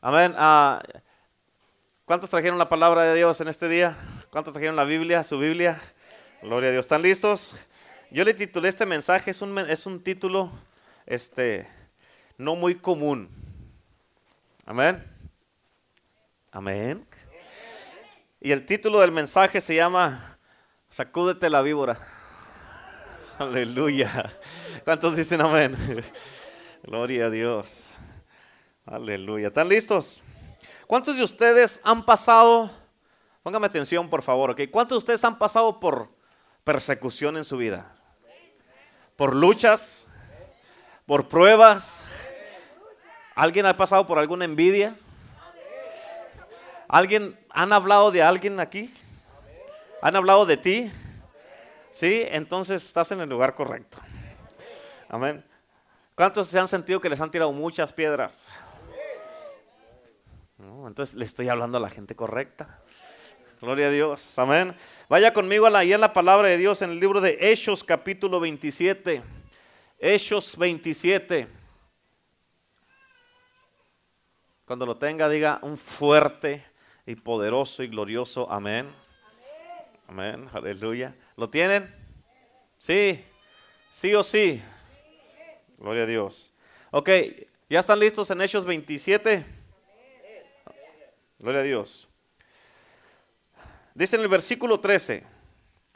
Amén. Ah, ¿Cuántos trajeron la palabra de Dios en este día? ¿Cuántos trajeron la Biblia, su Biblia? Gloria a Dios. ¿Están listos? Yo le titulé este mensaje, es un, es un título este, no muy común. Amén. Amén. Y el título del mensaje se llama Sacúdete la víbora. Aleluya. ¿Cuántos dicen amén? Gloria a Dios. Aleluya. ¿Están listos? ¿Cuántos de ustedes han pasado, póngame atención por favor, ¿ok? ¿Cuántos de ustedes han pasado por persecución en su vida? ¿Por luchas? ¿Por pruebas? ¿Alguien ha pasado por alguna envidia? ¿Alguien, han hablado de alguien aquí? ¿Han hablado de ti? Sí, entonces estás en el lugar correcto. Amén. ¿Cuántos se han sentido que les han tirado muchas piedras? Entonces le estoy hablando a la gente correcta. Gloria a Dios. Amén. Vaya conmigo a la, la palabra de Dios en el libro de Hechos capítulo 27. Hechos 27. Cuando lo tenga, diga un fuerte y poderoso y glorioso amén. Amén. Aleluya. ¿Lo tienen? Sí. Sí o sí. Gloria a Dios. Ok, ¿ya están listos en Hechos 27? Gloria a Dios. Dice en el versículo 13,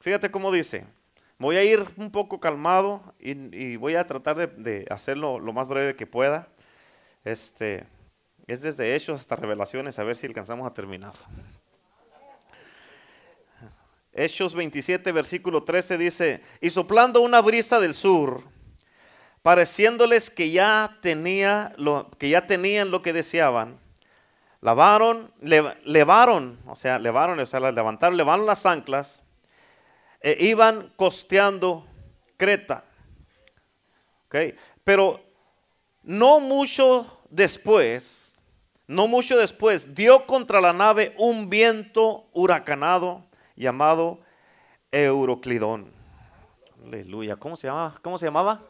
fíjate cómo dice, voy a ir un poco calmado y, voy a tratar de, de hacerlo lo más breve que pueda. Este, es desde Hechos hasta Revelaciones, a ver si alcanzamos a terminar. Hechos 27, versículo 13 dice, y soplando una brisa del sur, pareciéndoles que ya, tenía lo, que ya tenían lo que deseaban, lavaron, le- levaron, o sea, levaron, o sea, levantaron, levaron las anclas, e iban costeando Creta. Pero no mucho después, no mucho después, dio contra la nave un viento huracanado llamado Euroclidón. Aleluya. ¿Cómo se llama? ¿Cómo se llamaba?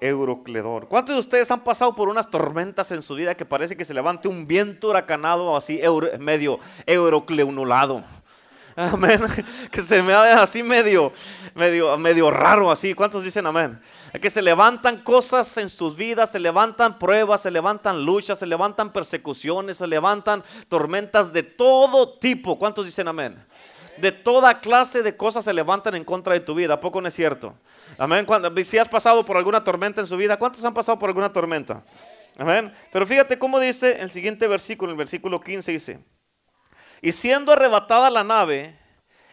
Eurocledón. ¿Cuántos de ustedes han pasado por unas tormentas en su vida que parece que se levante un viento huracanado así medio eurocleunulado? Amén. Que se me da así medio, medio, medio raro así. ¿Cuántos dicen amén? Que se levantan cosas en sus vidas, se levantan pruebas, se levantan luchas, se levantan persecuciones, se levantan tormentas de todo tipo. ¿Cuántos dicen amén? De toda clase de cosas se levantan en contra de tu vida. ¿A poco no es cierto? Amén. Cuando, si has pasado por alguna tormenta en su vida, ¿cuántos han pasado por alguna tormenta? Amén. Pero fíjate cómo dice el siguiente versículo, el versículo 15 dice, y siendo arrebatada la nave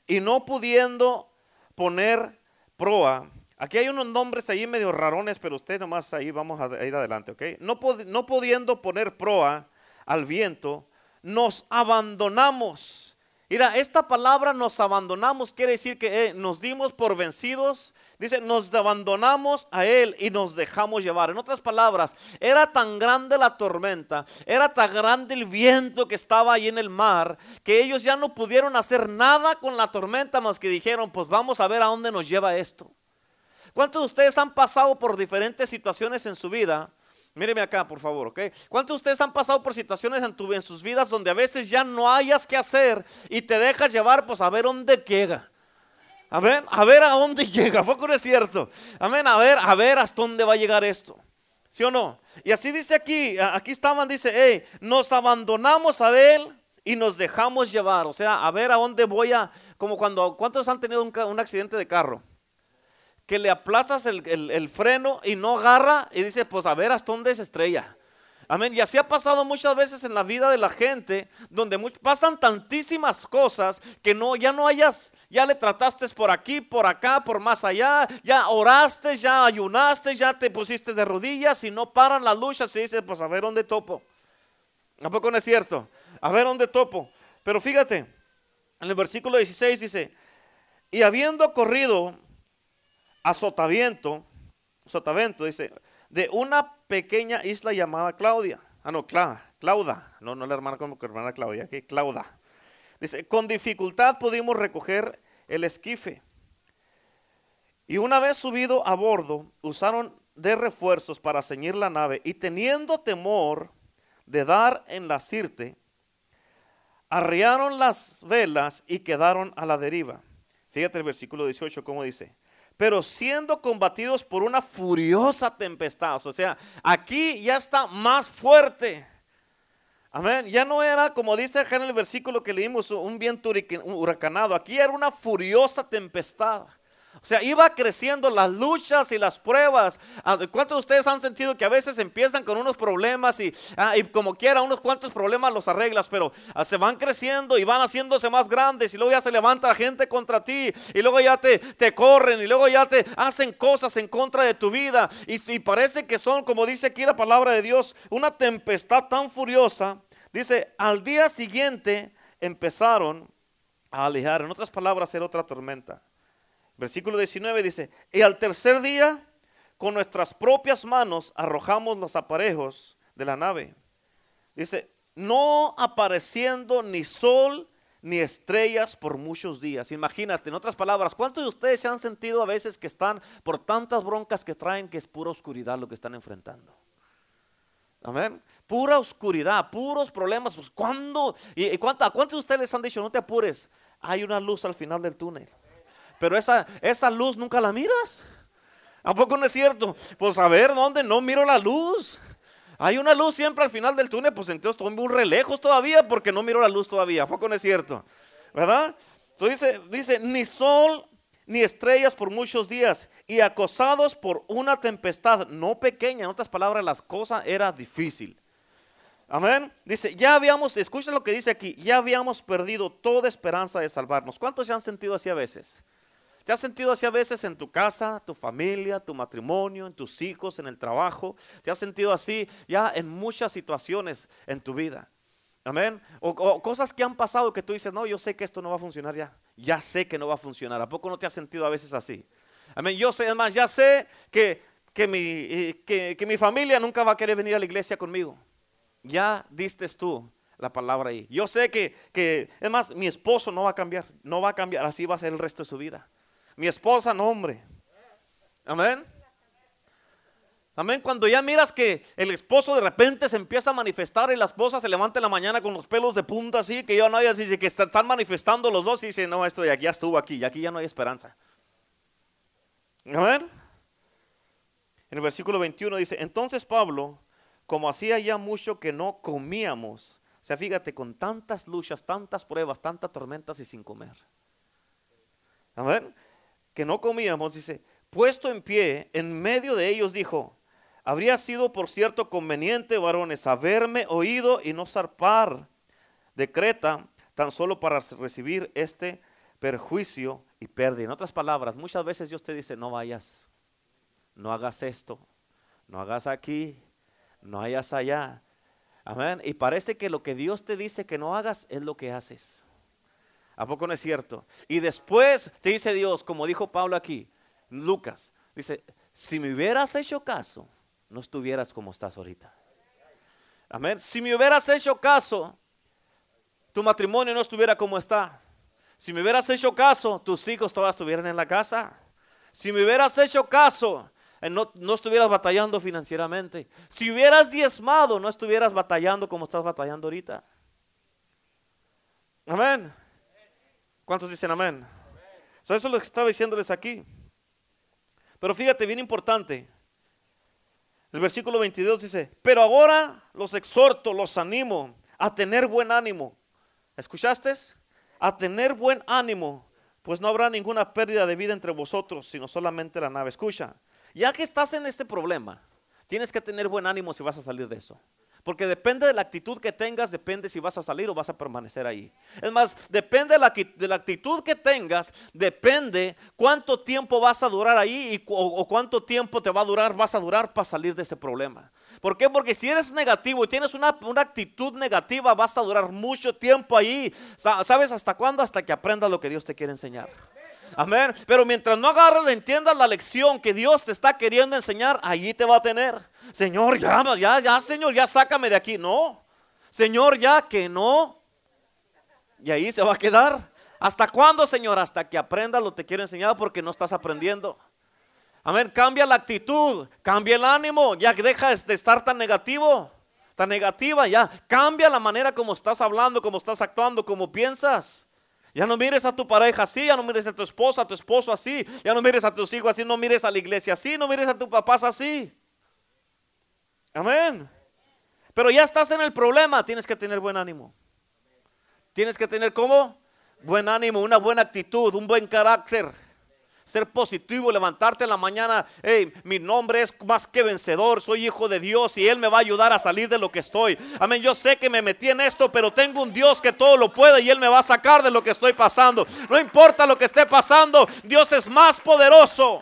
y no pudiendo poner proa, aquí hay unos nombres ahí medio rarones, pero usted nomás ahí vamos a ir adelante, ¿ok? No, pudiendo poner proa al viento, nos abandonamos. Mira, esta palabra nos abandonamos quiere decir que eh, nos dimos por vencidos. Dice, nos abandonamos a Él y nos dejamos llevar. En otras palabras, era tan grande la tormenta, era tan grande el viento que estaba ahí en el mar, que ellos ya no pudieron hacer nada con la tormenta más que dijeron, pues vamos a ver a dónde nos lleva esto. ¿Cuántos de ustedes han pasado por diferentes situaciones en su vida? Míreme acá, por favor, ¿ok? ¿Cuántos de ustedes han pasado por situaciones en, tu- en sus vidas donde a veces ya no hayas que hacer y te dejas llevar, pues a ver dónde llega? Amén, a ver a dónde llega, ¿a poco no es cierto? Amén, a ver, a ver hasta dónde va a llegar esto. ¿Sí o no? Y así dice aquí, a- aquí estaban, dice, hey, nos abandonamos a él y nos dejamos llevar. O sea, a ver a dónde voy a, como cuando, ¿cuántos han tenido un accidente de carro? Que le aplazas el, el- el freno y no agarra y dice, pues a ver hasta dónde se estrella. Amén. Y así ha pasado muchas veces en la vida de la gente, donde pasan tantísimas cosas que no, ya no hayas, ya le trataste por aquí, por acá, por más allá, ya oraste, ya ayunaste, ya te pusiste de rodillas y no paran las luchas y dices, pues a ver dónde topo. ¿A poco no es cierto? A ver dónde topo. Pero fíjate, en el versículo 16 dice, y habiendo corrido a Sotavento, dice, de una pequeña isla llamada Claudia. Ah, no, Cla- Clauda. No, no la hermana como que hermana Claudia, que Clauda. Dice, con dificultad pudimos recoger el esquife. Y una vez subido a bordo, usaron de refuerzos para ceñir la nave y teniendo temor de dar en la sirte, arriaron las velas y quedaron a la deriva. Fíjate el versículo 18, cómo dice. Pero siendo combatidos por una furiosa tempestad, o sea, aquí ya está más fuerte. Amén. Ya no era, como dice acá en el versículo que leímos, un viento huracanado. Aquí era una furiosa tempestad. O sea, iba creciendo las luchas y las pruebas. Ah, ¿Cuántos de ustedes han sentido que a veces empiezan con unos problemas y, ah, como quiera, unos cuantos problemas los arreglas, pero ah, se van creciendo y van haciéndose más grandes y luego ya se levanta gente contra ti y luego ya te, te corren y luego ya te hacen cosas en contra de tu vida y, y parece que son, como dice aquí la palabra de Dios, una tempestad tan furiosa. Dice, al día siguiente empezaron a alejar, en otras palabras, era otra tormenta. Versículo 19 dice, y al tercer día, con nuestras propias manos arrojamos los aparejos de la nave. Dice, no apareciendo ni sol ni estrellas por muchos días. Imagínate, en otras palabras, ¿cuántos de ustedes se han sentido a veces que están por tantas broncas que traen que es pura oscuridad lo que están enfrentando? Amén. Pura oscuridad, puros problemas. Pues, ¿Cuándo? ¿Y, a cuántos de ustedes les han dicho, no te apures? Hay una luz al final del túnel pero esa, esa luz nunca la miras. ¿A poco no es cierto? Pues a ver, ¿dónde no miro la luz? Hay una luz siempre al final del túnel, pues entonces estoy muy relejos todavía porque no miro la luz todavía. ¿A poco no es cierto? ¿Verdad? Entonces dice, ni sol ni estrellas por muchos días y acosados por una tempestad no pequeña. En otras palabras, las cosas era difícil. Amén. Dice, ya habíamos, escucha lo que dice aquí, ya habíamos perdido toda esperanza de salvarnos. ¿Cuántos se han sentido así a veces? ¿Te has sentido así a veces en tu casa, tu familia, tu matrimonio, en tus hijos, en el trabajo? ¿Te has sentido así ya en muchas situaciones en tu vida? Amén. O, cosas que han pasado que tú dices, no, yo sé que esto no va a funcionar ya. Ya sé que no va a funcionar. ¿A poco no te has sentido a veces así? Amén. Yo sé, además, ya sé que, que, mi, eh, que, mi familia nunca va a querer venir a la iglesia conmigo. Ya diste tú la palabra ahí. Yo sé que, que, es más, mi esposo no va a cambiar, no va a cambiar, así va a ser el resto de su vida. Mi esposa, no, hombre. Amén. Amén. Cuando ya miras que el esposo de repente se empieza a manifestar y la esposa se levanta en la mañana con los pelos de punta así, que ya no hay así, que están manifestando los dos y dice, no, esto ya, ya estuvo aquí, y aquí ya no hay esperanza. Amén. En el versículo 21 dice, entonces Pablo, como hacía ya mucho que no comíamos, o sea, fíjate, con tantas luchas, tantas pruebas, tantas tormentas y sin comer. Amén que no comíamos, dice, puesto en pie, en medio de ellos dijo, habría sido por cierto conveniente, varones, haberme oído y no zarpar de Creta tan solo para recibir este perjuicio y pérdida. En otras palabras, muchas veces Dios te dice, no vayas, no hagas esto, no hagas aquí, no hayas allá. Amén. Y parece que lo que Dios te dice que no hagas es lo que haces. ¿A poco no es cierto? Y después te dice Dios, como dijo Pablo aquí, Lucas, dice, si me hubieras hecho caso, no estuvieras como estás ahorita. Amén. Si me hubieras hecho caso, tu matrimonio no estuviera como está. Si me hubieras hecho caso, tus hijos todavía estuvieran en la casa. Si me hubieras hecho caso, eh, no, no, estuvieras batallando financieramente. Si hubieras diezmado, no estuvieras batallando como estás batallando ahorita. Amén. ¿Cuántos dicen amén? eso es lo que estaba diciéndoles aquí. Pero fíjate, bien importante. El versículo 22 dice, pero ahora los exhorto, los animo a tener buen ánimo. ¿Escuchaste? A tener buen ánimo, pues no habrá ninguna pérdida de vida entre vosotros, sino solamente la nave. Escucha, ya que estás en este problema, tienes que tener buen ánimo si vas a salir de eso. Porque depende de la actitud que tengas, depende si vas a salir o vas a permanecer ahí. Es más, depende de la, actitud que tengas, depende cuánto tiempo vas a durar ahí y, o, cuánto tiempo te va a durar, vas a durar para salir de ese problema. ¿Por qué? Porque si eres negativo y tienes una, una actitud negativa, vas a durar mucho tiempo ahí. ¿Sabes hasta cuándo? Hasta que aprendas lo que Dios te quiere enseñar. Amén. Pero mientras no agarres, entiendas la lección que Dios te está queriendo enseñar, allí te va a tener. Señor, ya, ya, ya, Señor, ya sácame de aquí. No. Señor, ya que no. Y ahí se va a quedar. ¿Hasta cuándo, Señor? Hasta que aprendas lo que te quiero enseñar porque no estás aprendiendo. Amén. Cambia la actitud, cambia el ánimo. Ya deja de estar tan negativo. Está negativa ya. Cambia la manera como estás hablando, como estás actuando, como piensas. Ya no mires a tu pareja así, ya no mires a tu esposa, a tu esposo así, ya no mires a tus hijos así, no mires a la iglesia así, no mires a tu papá así. Amén. Pero ya estás en el problema, tienes que tener buen ánimo. Tienes que tener como buen ánimo, una buena actitud, un buen carácter ser positivo, levantarte en la mañana, mi nombre es más que vencedor, soy hijo de Dios y Él me va a ayudar a salir de lo que estoy. Amén, yo sé que me metí en esto, pero tengo un Dios que todo lo puede y Él me va a sacar de lo que estoy pasando. No importa lo que esté pasando, Dios es más poderoso.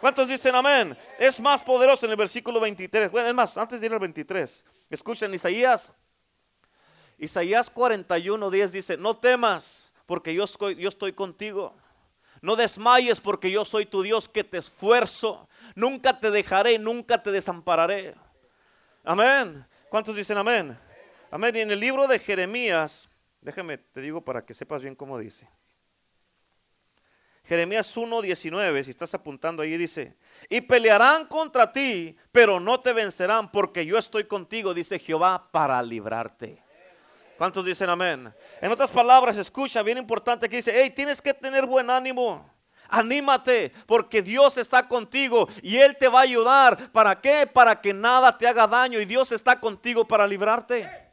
¿Cuántos dicen amén? Es más poderoso en el versículo 23. Bueno, es más, antes de ir al 23, escuchen Isaías. Isaías 41, 10 dice, no temas porque yo estoy contigo. No desmayes porque yo soy tu Dios que te esfuerzo. Nunca te dejaré, nunca te desampararé. Amén. ¿Cuántos dicen amén? Amén. Y en el libro de Jeremías, déjame, te digo para que sepas bien cómo dice. Jeremías 1:19, si estás apuntando ahí, dice, y pelearán contra ti, pero no te vencerán porque yo estoy contigo, dice Jehová, para librarte. ¿Cuántos dicen amén? En otras palabras, escucha, bien importante que dice, hey, tienes que tener buen ánimo. Anímate, porque Dios está contigo y Él te va a ayudar. ¿Para qué? Para que nada te haga daño y Dios está contigo para librarte.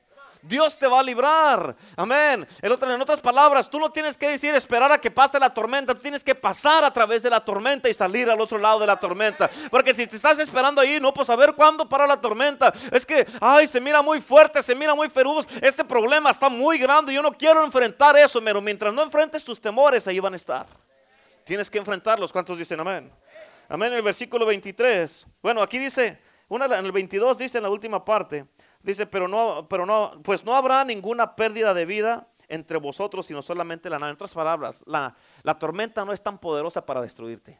Dios te va a librar. Amén. En, otras palabras, tú no tienes que decir esperar a que pase la tormenta. Tú tienes que pasar a través de la tormenta y salir al otro lado de la tormenta. Porque si te estás esperando ahí, no, pues a ver cuándo para la tormenta. Es que, ay, se mira muy fuerte, se mira muy feroz. Este problema está muy grande. Yo no quiero enfrentar eso, pero mientras no enfrentes tus temores, ahí van a estar. Tienes que enfrentarlos. ¿Cuántos dicen amén? Amén. El versículo 23. Bueno, aquí dice, una, en el 22 dice en la última parte. Dice, pero no, pero no, pues no habrá ninguna pérdida de vida entre vosotros, sino solamente la nada. En otras palabras, la, la tormenta no es tan poderosa para destruirte.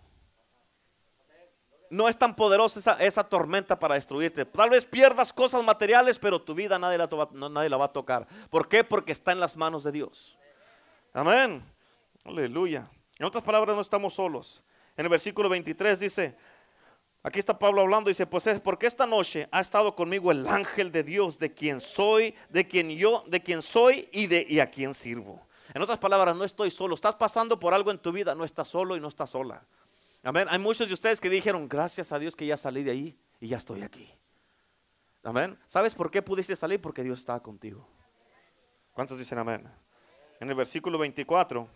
No es tan poderosa esa, esa, tormenta para destruirte. Tal vez pierdas cosas materiales, pero tu vida nadie la, nadie la va a tocar. ¿Por qué? Porque está en las manos de Dios. Amén. Aleluya. En otras palabras, no estamos solos. En el versículo 23 dice, Aquí está Pablo hablando dice, pues es porque esta noche ha estado conmigo el ángel de Dios, de quien soy, de quien yo, de quien soy y de y a quien sirvo. En otras palabras, no estoy solo. Estás pasando por algo en tu vida, no estás solo y no estás sola. Amén. Hay muchos de ustedes que dijeron, gracias a Dios que ya salí de ahí y ya estoy aquí. Amén. ¿Sabes por qué pudiste salir? Porque Dios estaba contigo. ¿Cuántos dicen amén? En el versículo 24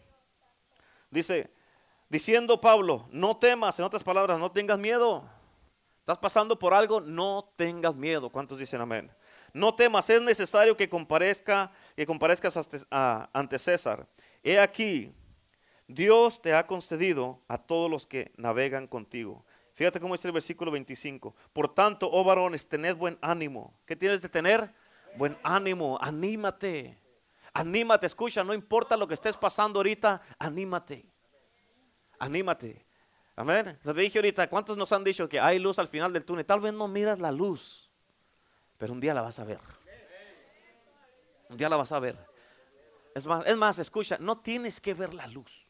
dice, diciendo Pablo, no temas, en otras palabras, no tengas miedo. ¿Estás pasando por algo? No tengas miedo. ¿Cuántos dicen amén? No temas, es necesario que comparezca, que comparezcas ante César. He aquí, Dios te ha concedido a todos los que navegan contigo. Fíjate cómo dice el versículo 25. Por tanto, oh varones, tened buen ánimo. ¿Qué tienes de tener? Buen ánimo, anímate. Anímate, escucha, no importa lo que estés pasando ahorita, anímate. Anímate. Amén. Te dije ahorita, ¿cuántos nos han dicho que hay luz al final del túnel? Tal vez no miras la luz, pero un día la vas a ver. Un día la vas a ver. Es más, es más, escucha, no tienes que ver la luz.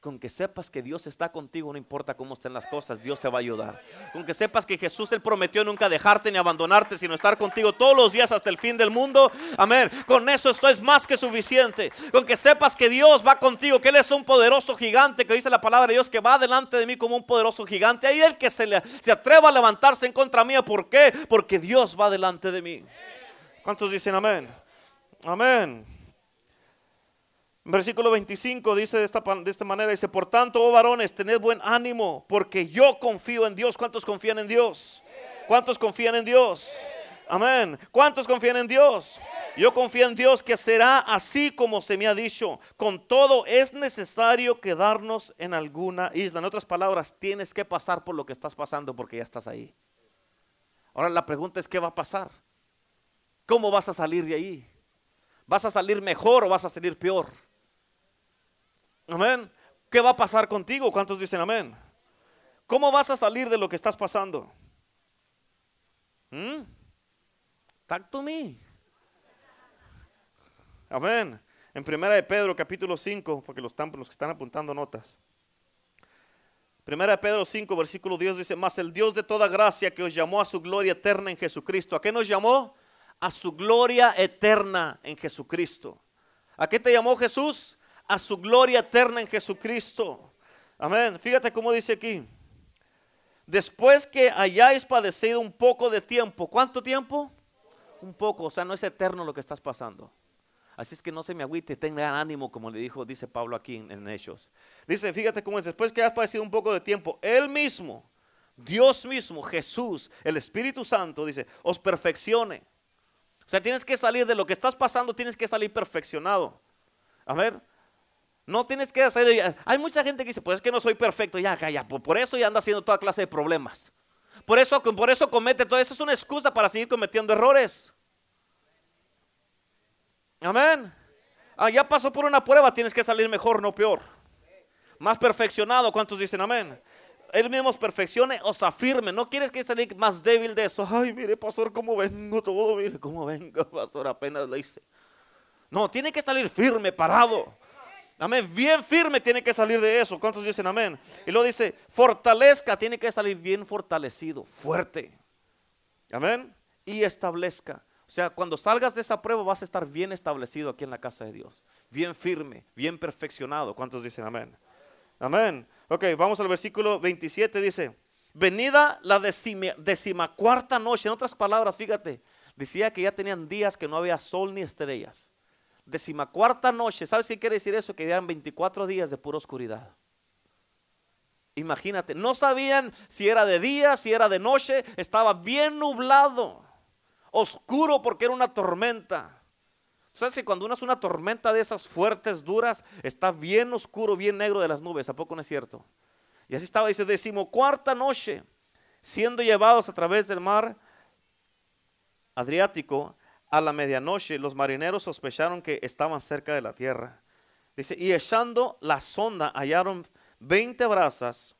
Con que sepas que Dios está contigo, no importa cómo estén las cosas, Dios te va a ayudar. Con que sepas que Jesús Él prometió nunca dejarte ni abandonarte, sino estar contigo todos los días hasta el fin del mundo. Amén. Con eso esto es más que suficiente. Con que sepas que Dios va contigo, que Él es un poderoso gigante, que dice la palabra de Dios, que va delante de mí como un poderoso gigante. Ahí el que se, le, se atreva a levantarse en contra mía. ¿Por qué? Porque Dios va delante de mí. ¿Cuántos dicen amén? Amén. Versículo 25 dice de esta, de esta manera, dice, por tanto, oh varones, tened buen ánimo, porque yo confío en Dios. ¿Cuántos confían en Dios? ¿Cuántos confían en Dios? Amén. ¿Cuántos confían en Dios? Yo confío en Dios que será así como se me ha dicho. Con todo es necesario quedarnos en alguna isla. En otras palabras, tienes que pasar por lo que estás pasando porque ya estás ahí. Ahora la pregunta es, ¿qué va a pasar? ¿Cómo vas a salir de ahí? ¿Vas a salir mejor o vas a salir peor? Amén. ¿Qué va a pasar contigo? ¿Cuántos dicen amén? ¿Cómo vas a salir de lo que estás pasando? ¿Mm? Talk to me. Amén. En primera de Pedro, capítulo 5, porque los, los que están apuntando notas. Primera de Pedro 5, versículo 10 dice, mas el Dios de toda gracia que os llamó a su gloria eterna en Jesucristo. ¿A qué nos llamó? A su gloria eterna en Jesucristo. ¿A qué te llamó Jesús? A su gloria eterna en Jesucristo. Amén. Fíjate cómo dice aquí. Después que hayáis padecido un poco de tiempo. ¿Cuánto tiempo? Un poco. O sea, no es eterno lo que estás pasando. Así es que no se me agüite, tengan ánimo, como le dijo, dice Pablo aquí en, en Hechos. Dice, fíjate cómo es, después que has padecido un poco de tiempo, Él mismo, Dios mismo, Jesús, el Espíritu Santo, dice, os perfeccione. O sea, tienes que salir de lo que estás pasando, tienes que salir perfeccionado. A ver, no tienes que hacer, hay mucha gente que dice, pues es que no soy perfecto, ya, ya, por eso ya anda haciendo toda clase de problemas. Por eso, por eso comete todo eso, es una excusa para seguir cometiendo errores. Amén. Ah, ya pasó por una prueba, tienes que salir mejor, no peor. Más perfeccionado, ¿cuántos dicen amén? Él mismo perfeccione, os afirme. No quieres que salir más débil de eso. Ay, mire, pastor, cómo vengo todo. Mire cómo vengo, pastor, apenas lo hice. No, tiene que salir firme, parado. Amén. Bien firme tiene que salir de eso. ¿Cuántos dicen amén? Y luego dice, fortalezca, tiene que salir bien fortalecido, fuerte. Amén. Y establezca. O sea, cuando salgas de esa prueba vas a estar bien establecido aquí en la casa de Dios. Bien firme, bien perfeccionado. ¿Cuántos dicen amén? Amén. Ok, vamos al versículo 27. Dice, venida la decimacuarta noche. En otras palabras, fíjate, decía que ya tenían días que no había sol ni estrellas. Decimacuarta noche. ¿Sabes qué quiere decir eso? Que eran 24 días de pura oscuridad. Imagínate, no sabían si era de día, si era de noche, estaba bien nublado oscuro porque era una tormenta. ¿Sabes que cuando uno es una tormenta de esas fuertes, duras, está bien oscuro, bien negro de las nubes? ¿A poco no es cierto? Y así estaba, dice, decimocuarta noche, siendo llevados a través del mar Adriático a la medianoche, los marineros sospecharon que estaban cerca de la tierra. Dice, y echando la sonda hallaron 20 brasas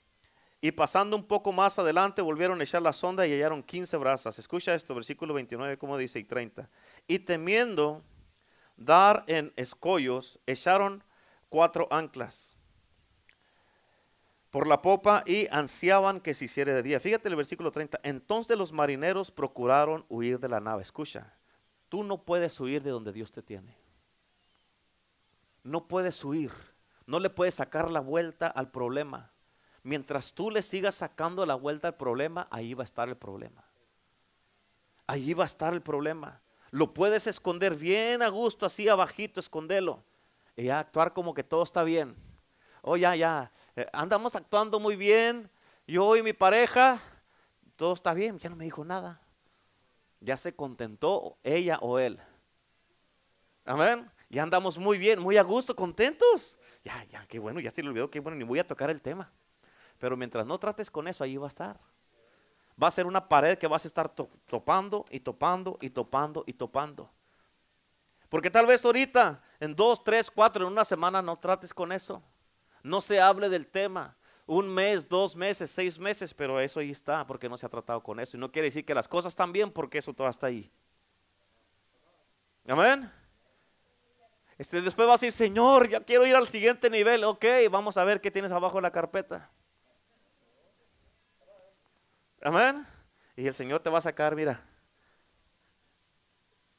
y pasando un poco más adelante, volvieron a echar la sonda y hallaron 15 brasas. Escucha esto, versículo 29, como dice, y 30. Y temiendo dar en escollos, echaron cuatro anclas por la popa y ansiaban que se hiciera de día. Fíjate el versículo 30. Entonces los marineros procuraron huir de la nave. Escucha, tú no puedes huir de donde Dios te tiene. No puedes huir. No le puedes sacar la vuelta al problema. Mientras tú le sigas sacando la vuelta al problema, ahí va a estar el problema. Ahí va a estar el problema. Lo puedes esconder bien a gusto, así abajito, escondelo. Y actuar como que todo está bien. Oh, ya, ya. Eh, andamos actuando muy bien. Yo y mi pareja, todo está bien. Ya no me dijo nada. Ya se contentó ella o él. Amén. Ya andamos muy bien, muy a gusto, contentos. Ya, ya, qué bueno, ya se le olvidó, qué bueno, ni voy a tocar el tema. Pero mientras no trates con eso, ahí va a estar. Va a ser una pared que vas a estar topando y topando y topando y topando. Porque tal vez ahorita, en dos, tres, cuatro, en una semana, no trates con eso. No se hable del tema. Un mes, dos meses, seis meses, pero eso ahí está porque no se ha tratado con eso. Y no quiere decir que las cosas están bien porque eso todo está ahí. Amén. Este, después vas a decir, Señor, ya quiero ir al siguiente nivel. Ok, vamos a ver qué tienes abajo de la carpeta. Amén. Y el Señor te va a sacar, mira.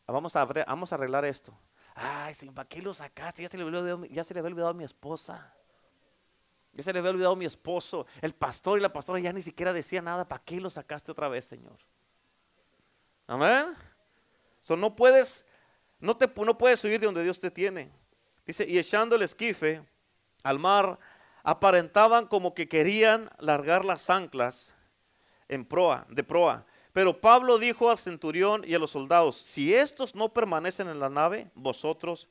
Vamos a, vamos a arreglar esto. Ay, ¿para qué lo sacaste? Ya se, le había ya se le había olvidado a mi esposa. Ya se le había olvidado mi esposo. El pastor y la pastora ya ni siquiera decía nada. ¿Para qué lo sacaste otra vez, Señor? Amén. So, no puedes, no, te, no puedes huir de donde Dios te tiene. Dice, y echando el esquife al mar, aparentaban como que querían largar las anclas en proa, de proa. Pero Pablo dijo al centurión y a los soldados, si estos no permanecen en la nave, vosotros,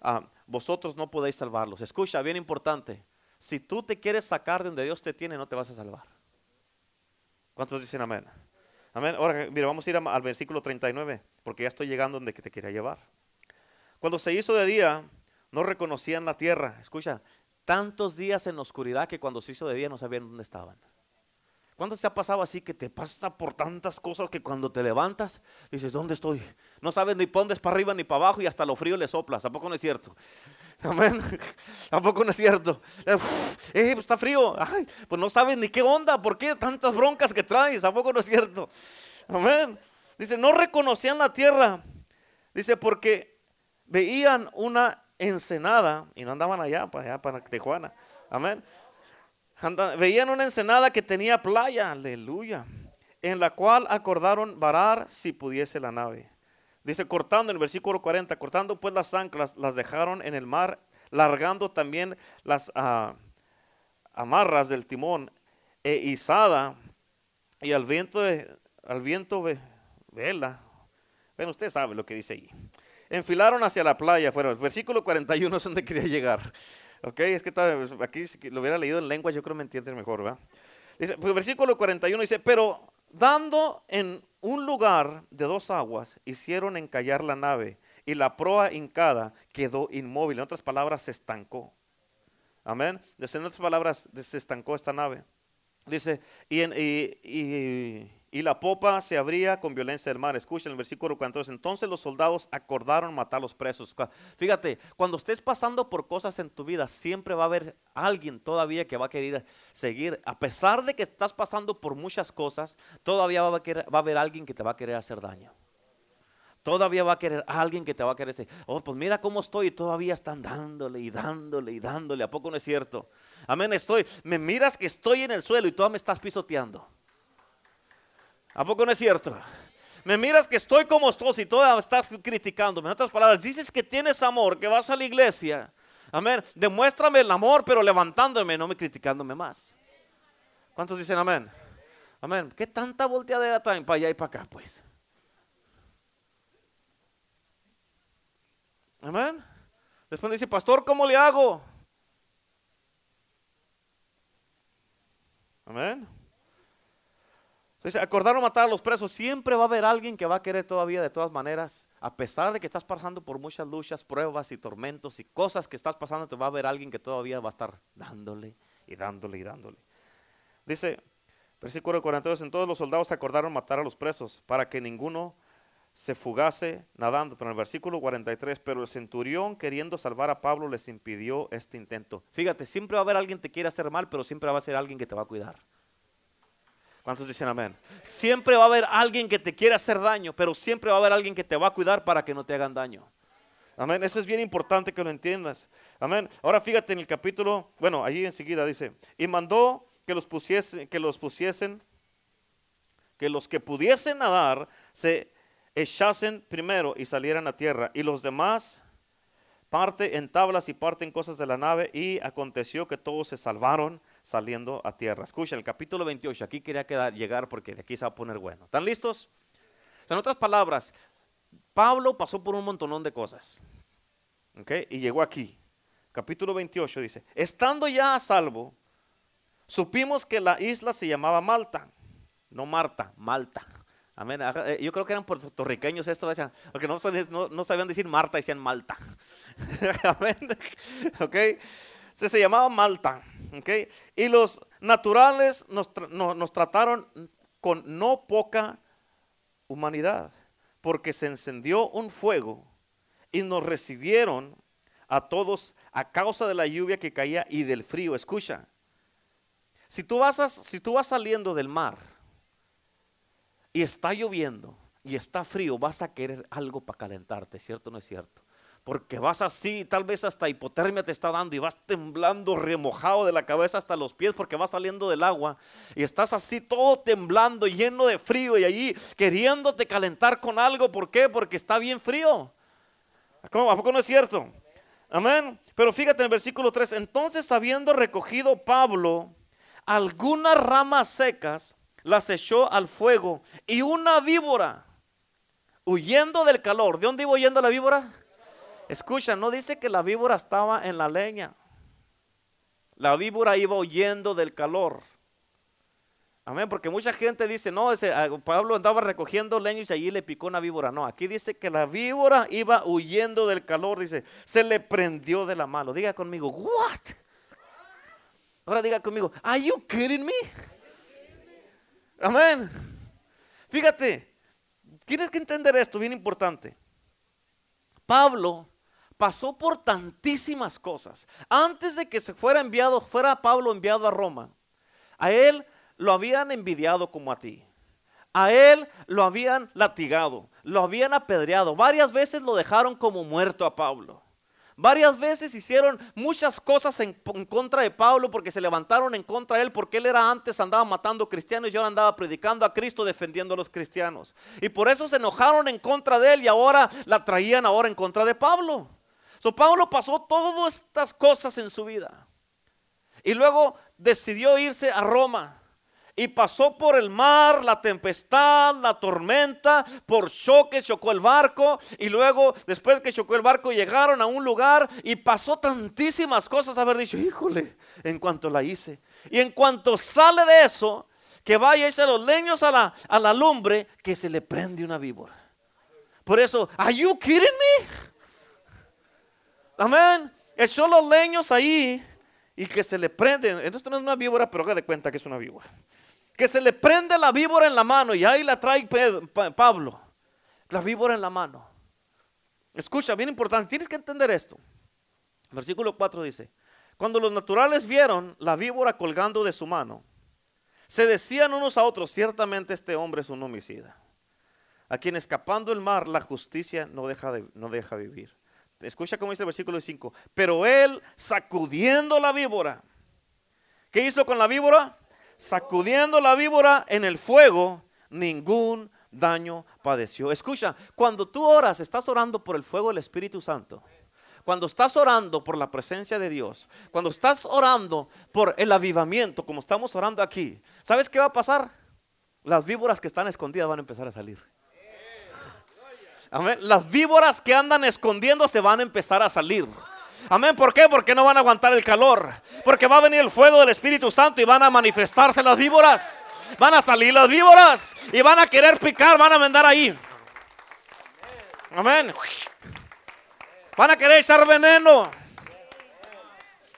ah, vosotros no podéis salvarlos. Escucha, bien importante, si tú te quieres sacar de donde Dios te tiene, no te vas a salvar. ¿Cuántos dicen amén? Amén. Ahora, mira, vamos a ir al versículo 39, porque ya estoy llegando donde te quería llevar. Cuando se hizo de día, no reconocían la tierra. Escucha, tantos días en la oscuridad que cuando se hizo de día no sabían dónde estaban. ¿Cuándo se ha pasado así que te pasa por tantas cosas que cuando te levantas dices, ¿dónde estoy? No sabes ni pones para arriba ni para abajo y hasta lo frío le soplas. ¿A poco no es cierto? Amén. Tampoco no es cierto. Eh, pues está frío. Ay, pues no sabes ni qué onda. ¿Por qué tantas broncas que traes? Tampoco no es cierto. Amén. Dice, no reconocían la tierra. Dice, porque veían una ensenada y no andaban allá, para allá, para Tijuana. Amén. veían una ensenada que tenía playa. Aleluya. En la cual acordaron varar si pudiese la nave. Dice, cortando en el versículo 40, cortando pues las anclas, las dejaron en el mar, largando también las ah, amarras del timón e izada y al viento, al viento vela. Bueno, usted sabe lo que dice ahí. Enfilaron hacia la playa. Bueno, el versículo 41 es donde quería llegar. Ok, es que aquí si lo hubiera leído en lengua, yo creo que me entiendes mejor, ¿verdad? Dice, pues, versículo 41 dice, pero dando en un lugar de dos aguas hicieron encallar la nave y la proa hincada quedó inmóvil. En otras palabras, se estancó. Amén. En otras palabras, se estancó esta nave. Dice, y, y, y, la popa se abría con violencia del mar. Escuchen el versículo 14. Entonces los soldados acordaron matar a los presos. Fíjate, cuando estés pasando por cosas en tu vida, siempre va a haber alguien todavía que va a querer seguir. A pesar de que estás pasando por muchas cosas, todavía va a, va a haber alguien que te va a querer hacer daño. Todavía va a querer alguien que te va a querer decir, oh, pues mira cómo estoy y todavía están dándole y dándole y dándole. ¿A poco no es cierto? Amén, estoy, me miras que estoy en el suelo y todavía me estás pisoteando. ¿A poco no es cierto? Me miras que estoy como estoy y todavía estás criticándome. En otras palabras, dices que tienes amor, que vas a la iglesia. Amén. Demuéstrame el amor, pero levantándome, no me criticándome más. ¿Cuántos dicen amén? Amén. ¿Qué tanta volteadera traen para allá y para acá, pues? Amén. Después dice, pastor, ¿cómo le hago? Amén. Entonces, acordaron matar a los presos. Siempre va a haber alguien que va a querer todavía de todas maneras, a pesar de que estás pasando por muchas luchas, pruebas y tormentos y cosas que estás pasando, te va a haber alguien que todavía va a estar dándole y dándole y dándole. Dice, versículo 42, en todos los soldados acordaron matar a los presos para que ninguno se fugase nadando. Pero en el versículo 43, pero el centurión queriendo salvar a Pablo les impidió este intento. Fíjate, siempre va a haber alguien que te quiere hacer mal, pero siempre va a ser alguien que te va a cuidar. ¿Cuántos dicen amén? Siempre va a haber alguien que te quiere hacer daño, pero siempre va a haber alguien que te va a cuidar para que no te hagan daño. Amén. Eso es bien importante que lo entiendas. Amén. Ahora fíjate en el capítulo, bueno, allí enseguida dice, y mandó que los pusiesen, que los pusiesen, que los que pudiesen nadar se echasen primero y salieran a tierra, y los demás parte en tablas y parten cosas de la nave, y aconteció que todos se salvaron saliendo a tierra. Escucha, el capítulo 28, aquí quería quedar, llegar porque de aquí se va a poner bueno. ¿Están listos? En otras palabras, Pablo pasó por un montonón de cosas. Y llegó aquí. Capítulo 28 dice, estando ya a salvo, supimos que la isla se llamaba Malta. No Marta, Malta. Amén. Eh, yo creo que eran puertorriqueños esto, decían, porque no, sabían decir Marta, decían Malta. Amén. Ok. Se llamaba Malta. Ok. Y los naturales nos, nos trataron con no poca humanidad, porque se encendió un fuego y nos recibieron a todos a causa de la lluvia que caía y del frío. Escucha, si tú vas, si tú vas saliendo del mar, y está lloviendo y está frío, vas a querer algo para calentarte, ¿cierto o no es cierto? Porque vas así, tal vez hasta hipotermia te está dando y vas temblando, remojado de la cabeza hasta los pies porque vas saliendo del agua y estás así todo temblando, lleno de frío y allí queriéndote calentar con algo. ¿Por qué? Porque está bien frío. ¿Cómo? ¿A poco no es cierto? Amén. Pero fíjate en el versículo 3, entonces habiendo recogido Pablo algunas ramas secas, las echó al fuego y una víbora, huyendo del calor. ¿De dónde iba huyendo la víbora? Escucha, no dice que la víbora estaba en la leña. La víbora iba huyendo del calor. Amén, porque mucha gente dice, no, ese, ah, Pablo andaba recogiendo leños y allí le picó una víbora. No, aquí dice que la víbora iba huyendo del calor, dice, se le prendió de la mano. Diga conmigo, what? Ahora diga conmigo, are you kidding me? Amén. Fíjate, tienes que entender esto, bien importante. Pablo pasó por tantísimas cosas. Antes de que se fuera enviado, fuera Pablo enviado a Roma, a él lo habían envidiado como a ti. A él lo habían latigado, lo habían apedreado. Varias veces lo dejaron como muerto a Pablo. Varias veces hicieron muchas cosas en, contra de Pablo porque se levantaron en contra de él, porque él era antes, andaba matando cristianos y ahora andaba predicando a Cristo, defendiendo a los cristianos. Y por eso se enojaron en contra de él y ahora la traían ahora en contra de Pablo. So, Pablo pasó todas estas cosas en su vida. Y luego decidió irse a Roma y pasó por el mar, la tempestad, la tormenta, por choques, chocó el barco y luego después que chocó el barco llegaron a un lugar y pasó tantísimas cosas haber dicho, híjole, en cuanto la hice. Y en cuanto sale de eso, que vaya a irse los leños a la, a la lumbre, que se le prende una víbora. Por eso, ¿are you kidding me? Amén. Echó los leños ahí y que se le prende. Esto no es una víbora, pero haga de cuenta que es una víbora que se le prende la víbora en la mano y ahí la trae Pablo. La víbora en la mano. Escucha, bien importante, tienes que entender esto. Versículo 4 dice, cuando los naturales vieron la víbora colgando de su mano, se decían unos a otros, ciertamente este hombre es un homicida, a quien escapando el mar la justicia no deja, de, no deja vivir. Escucha cómo dice el versículo 5, pero él sacudiendo la víbora, ¿qué hizo con la víbora? sacudiendo la víbora en el fuego, ningún daño padeció. Escucha, cuando tú oras, estás orando por el fuego del Espíritu Santo. Cuando estás orando por la presencia de Dios, cuando estás orando por el avivamiento, como estamos orando aquí, ¿sabes qué va a pasar? Las víboras que están escondidas van a empezar a salir. Amén. Las víboras que andan escondiendo se van a empezar a salir. Amén. ¿Por qué? Porque no van a aguantar el calor. Porque va a venir el fuego del Espíritu Santo y van a manifestarse las víboras. Van a salir las víboras y van a querer picar, van a vendar ahí. Amén. Van a querer echar veneno.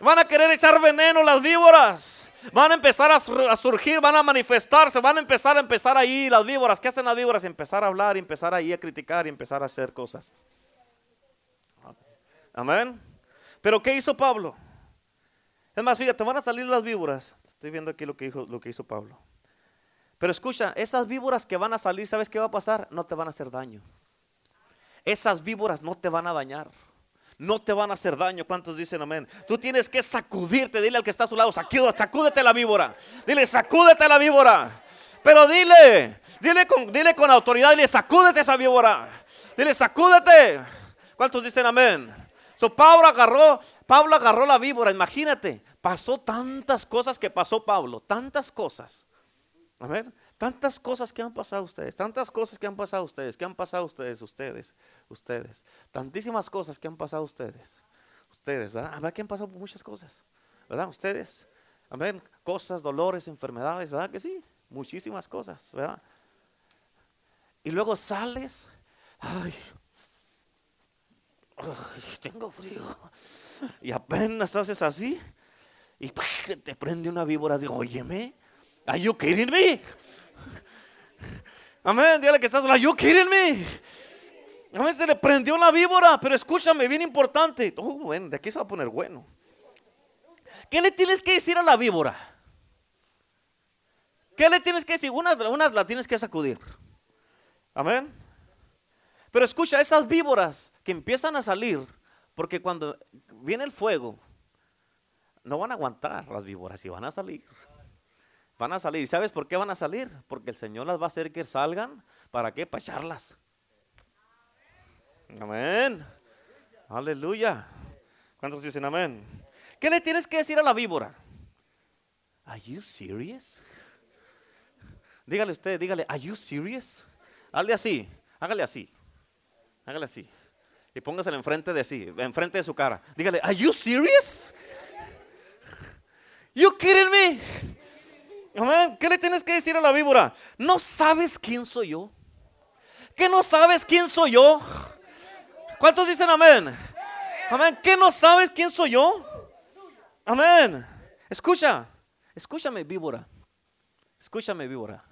Van a querer echar veneno las víboras. Van a empezar a, surgir, van a manifestarse, van a empezar a empezar ahí las víboras. ¿Qué hacen las víboras? Empezar a hablar, empezar ahí a criticar empezar a hacer cosas. Amén. Pero ¿qué hizo Pablo? Es más, fíjate, van a salir las víboras. Estoy viendo aquí lo que, dijo, lo que hizo Pablo. Pero escucha, esas víboras que van a salir, ¿sabes qué va a pasar? No te van a hacer daño. Esas víboras no te van a dañar. No te van a hacer daño. ¿Cuántos dicen amén? Tú tienes que sacudirte. Dile al que está a su lado, sacúdete la víbora. Dile, sacúdete la víbora. Pero dile, dile con, dile con autoridad, dile, sacúdete esa víbora. Dile, sacúdete. ¿Cuántos dicen amén? Pablo agarró, Pablo agarró la víbora, imagínate, pasó tantas cosas que pasó Pablo, tantas cosas. A ver, tantas cosas que han pasado ustedes, tantas cosas que han pasado ustedes, que han pasado ustedes, ustedes, ustedes, tantísimas cosas que han pasado ustedes, ustedes, ¿verdad? Ver, que han pasado muchas cosas, ¿verdad? Ustedes, a ver, cosas, dolores, enfermedades, ¿verdad? Que sí, muchísimas cosas, ¿verdad? Y luego sales, ay, tengo frío. Y apenas haces así y se te prende una víbora. Digo, óyeme, ¿are you kidding me? Amén, dígale que estás, ¿are you kidding me? Amén, se le prendió una víbora, pero escúchame, bien importante. Oh, bueno, de aquí se va a poner bueno. ¿Qué le tienes que decir a la víbora? ¿Qué le tienes que decir? Una, una la tienes que sacudir. Amén. Pero escucha, esas víboras que empiezan a salir, porque cuando viene el fuego, no van a aguantar las víboras y van a salir. Van a salir. ¿Y sabes por qué van a salir? Porque el Señor las va a hacer que salgan. ¿Para qué? Para echarlas. Amén. Aleluya. ¿Cuántos dicen amén? ¿Qué le tienes que decir a la víbora? Are you serious? Dígale usted, dígale, are you serious? Hazle así, hágale así. Hágale así. Y póngaselo enfrente de sí, enfrente de su cara. Dígale, ¿Are you serious? You kidding me? ¿Qué le tienes que decir a la víbora? ¿No sabes quién soy yo? ¿Qué no sabes quién soy yo? ¿Cuántos dicen amén? Amén. ¿Qué no sabes quién soy yo? Amén. Escucha, escúchame, víbora. Escúchame, víbora.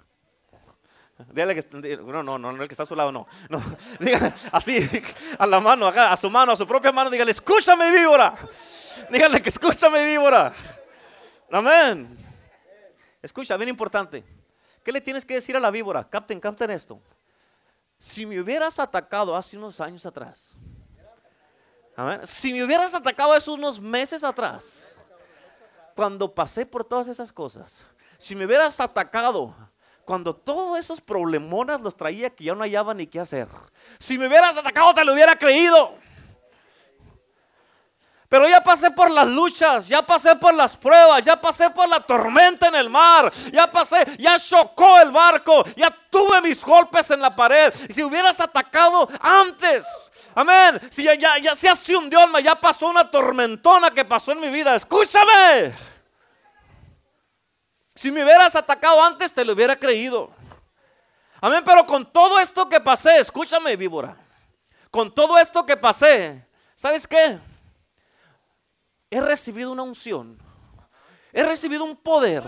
Dígale que, no, no, no, el que está a su lado, no. no. Dígale así, a la mano, a su mano, a su propia mano, dígale, escúchame víbora. Dígale que escúchame víbora. Amén. Escucha, bien importante. ¿Qué le tienes que decir a la víbora? Capten, capten esto. Si me hubieras atacado hace unos años atrás, si me hubieras atacado hace unos meses atrás, cuando pasé por todas esas cosas, si me hubieras atacado cuando todos esos problemonas los traía que ya no hallaba ni qué hacer, si me hubieras atacado te lo hubiera creído. Pero ya pasé por las luchas, ya pasé por las pruebas, ya pasé por la tormenta en el mar, ya pasé, ya chocó el barco, ya tuve mis golpes en la pared. Y si hubieras atacado antes, amén, si ya, ya, ya se hace un dios, ya pasó una tormentona que pasó en mi vida, escúchame. Si me hubieras atacado antes, te lo hubiera creído. Amén, pero con todo esto que pasé, escúchame, víbora, con todo esto que pasé, ¿sabes qué? He recibido una unción, he recibido un poder,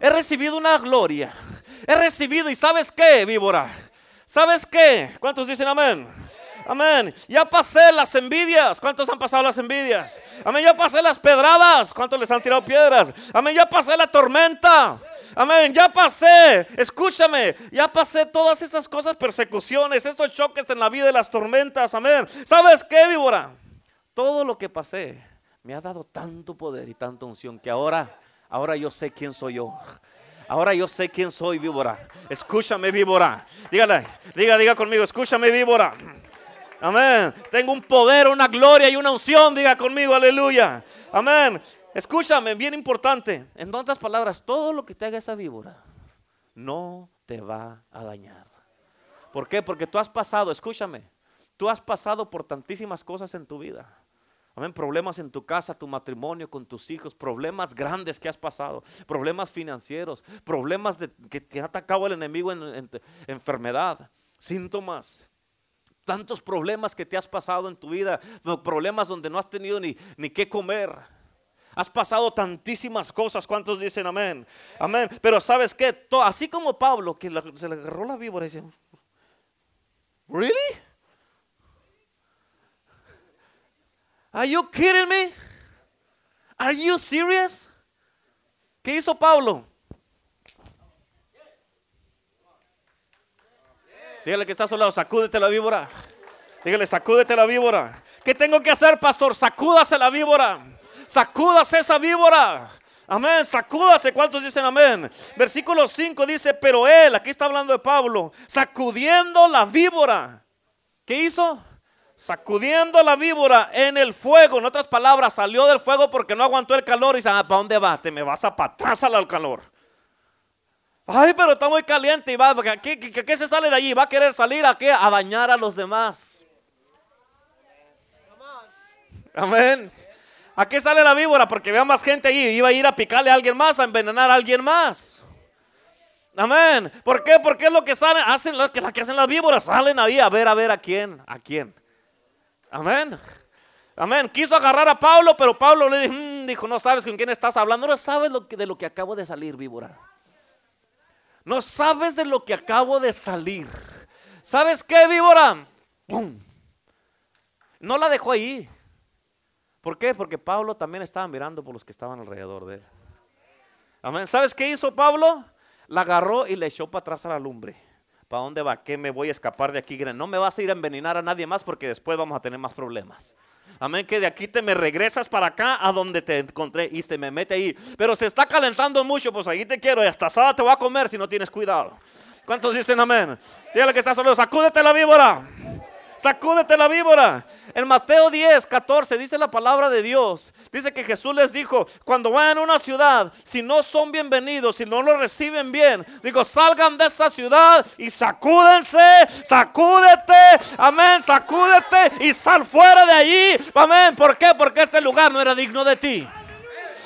he recibido una gloria, he recibido, y sabes qué, víbora, ¿sabes qué? ¿Cuántos dicen amén? Amén. Ya pasé las envidias. ¿Cuántos han pasado las envidias? Amén. Ya pasé las pedradas. ¿Cuántos les han tirado piedras? Amén. Ya pasé la tormenta. Amén. Ya pasé. Escúchame. Ya pasé todas esas cosas, persecuciones, estos choques en la vida de las tormentas. Amén. ¿Sabes qué, víbora? Todo lo que pasé me ha dado tanto poder y tanta unción que ahora, ahora yo sé quién soy yo. Ahora yo sé quién soy, víbora. Escúchame, víbora. Dígale, diga, diga conmigo, escúchame, víbora. Amén. Tengo un poder, una gloria y una unción. Diga conmigo, aleluya. Amén. Escúchame, bien importante. En otras palabras, todo lo que te haga esa víbora no te va a dañar. ¿Por qué? Porque tú has pasado, escúchame, tú has pasado por tantísimas cosas en tu vida. Problemas en tu casa, tu matrimonio, con tus hijos, problemas grandes que has pasado, problemas financieros, problemas que te ha atacado el enemigo en, enfermedad, síntomas. Tantos problemas que te has pasado en tu vida, problemas donde no has tenido ni, ni qué comer. Has pasado tantísimas cosas. ¿Cuántos dicen amén? Amén. Pero sabes qué? Así como Pablo, que se le agarró la víbora y dice, ¿really? Are you kidding me? Are you serious? ¿Qué hizo Pablo? Dígale que está a su lado, sacúdete la víbora. Dígale, sacúdete la víbora. ¿Qué tengo que hacer, pastor? Sacúdase la víbora. Sacúdase esa víbora. Amén, sacúdase. ¿Cuántos dicen amén? Versículo 5 dice, pero él, aquí está hablando de Pablo, sacudiendo la víbora. ¿Qué hizo? Sacudiendo la víbora en el fuego. En otras palabras, salió del fuego porque no aguantó el calor y dice, ah, ¿para dónde va? Te me vas a para atrás al calor. Ay, pero está muy caliente y va, ¿qué, qué, se sale de allí? Va a querer salir a qué? A dañar a los demás. Amén. ¿A qué sale la víbora? Porque vea más gente ahí. Iba a ir a picarle a alguien más, a envenenar a alguien más. Amén. ¿Por qué? Porque es lo que salen, hacen lo que hacen las víboras. Salen ahí a ver, a ver a quién, a quién. Amén. Amén. Quiso agarrar a Pablo, pero Pablo le dijo, mm", dijo, no sabes con quién estás hablando, no sabes lo que, de lo que acabo de salir, víbora. No sabes de lo que acabo de salir. ¿Sabes qué, víbora? No la dejó ahí. ¿Por qué? Porque Pablo también estaba mirando por los que estaban alrededor de él. Amén. ¿Sabes qué hizo Pablo? La agarró y le echó para atrás a la lumbre. ¿Para dónde va? ¿Qué me voy a escapar de aquí? No me vas a ir a envenenar a nadie más porque después vamos a tener más problemas. Amén, que de aquí te me regresas para acá a donde te encontré y se me mete ahí. Pero se está calentando mucho, pues ahí te quiero y hasta asada te voy a comer si no tienes cuidado. ¿Cuántos dicen amén? Dígale que está solo, sacúdete la víbora. Sacúdete la víbora. En Mateo 10, 14 dice la palabra de Dios. Dice que Jesús les dijo, cuando vayan a una ciudad, si no son bienvenidos, si no lo reciben bien, digo, salgan de esa ciudad y sacúdense, sacúdete, amén, sacúdete y sal fuera de allí, amén. ¿Por qué? Porque ese lugar no era digno de ti.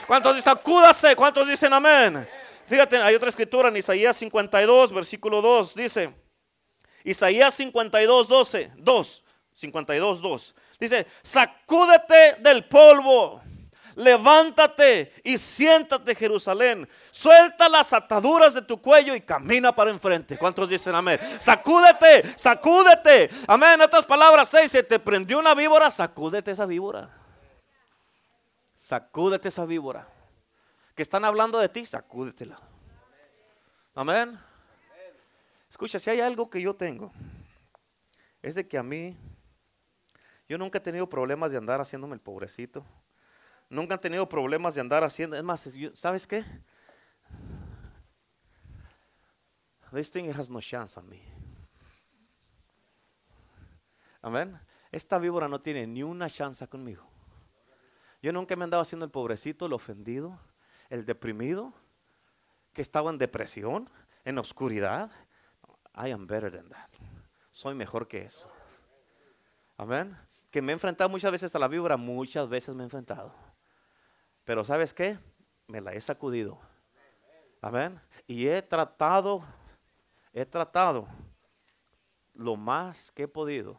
¿Cuántos dicen sacúdase? ¿Cuántos dicen amén? Fíjate, hay otra escritura en Isaías 52, versículo 2, dice, Isaías 52, 12, 2. 52, 2. Dice, sacúdete del polvo. levántate y siéntate Jerusalén. Suelta las ataduras de tu cuello y camina para enfrente. ¿Cuántos dicen amén? Sacúdete, sacúdete. Amén. En otras palabras, seis, se te prendió una víbora, sacúdete esa víbora. Sacúdete esa víbora. Que están hablando de ti, sacúdetela. Amén. Escucha, si hay algo que yo tengo, es de que a mí, yo nunca he tenido problemas de andar haciéndome el pobrecito. Nunca he tenido problemas de andar haciendo, es más, ¿sabes qué? This thing has no chance on me. Amén. Esta víbora no tiene ni una chance conmigo. Yo nunca me he andado haciendo el pobrecito, el ofendido, el deprimido, que estaba en depresión, en oscuridad. I am better than that. Soy mejor que eso. Amén. Que me he enfrentado muchas veces a la víbora, muchas veces me he enfrentado. Pero ¿sabes qué? Me la he sacudido. Amén. Y he tratado, he tratado lo más que he podido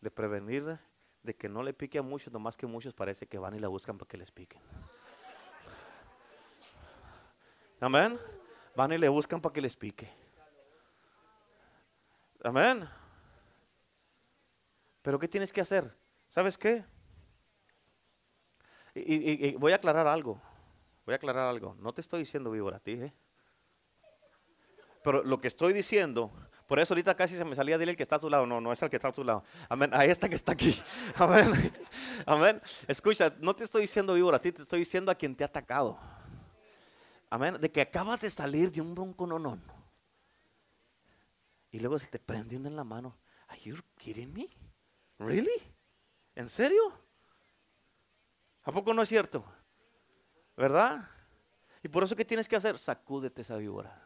de prevenir de que no le pique a muchos, nomás que muchos parece que van y la buscan para que les piquen. Amén. Van y le buscan para que les pique. Amén. Pero ¿qué tienes que hacer? ¿Sabes qué? Y, voy a aclarar algo. Voy a aclarar algo. No te estoy diciendo víbora a ti, ¿eh? Pero lo que estoy diciendo, por eso ahorita casi se me salía de el que está a tu lado. No, no es el que está a tu lado. Amén. A esta que está aquí. Amén. Amén. Escucha, no te estoy diciendo víbora a ti, te estoy diciendo a quien te ha atacado. Amén. De que acabas de salir de un bronco no. Y luego se te prende uno en la mano. Are you kidding me? Really? ¿En serio? ¿A poco no es cierto? ¿Verdad? Y por eso que tienes que hacer, sacúdete esa víbora.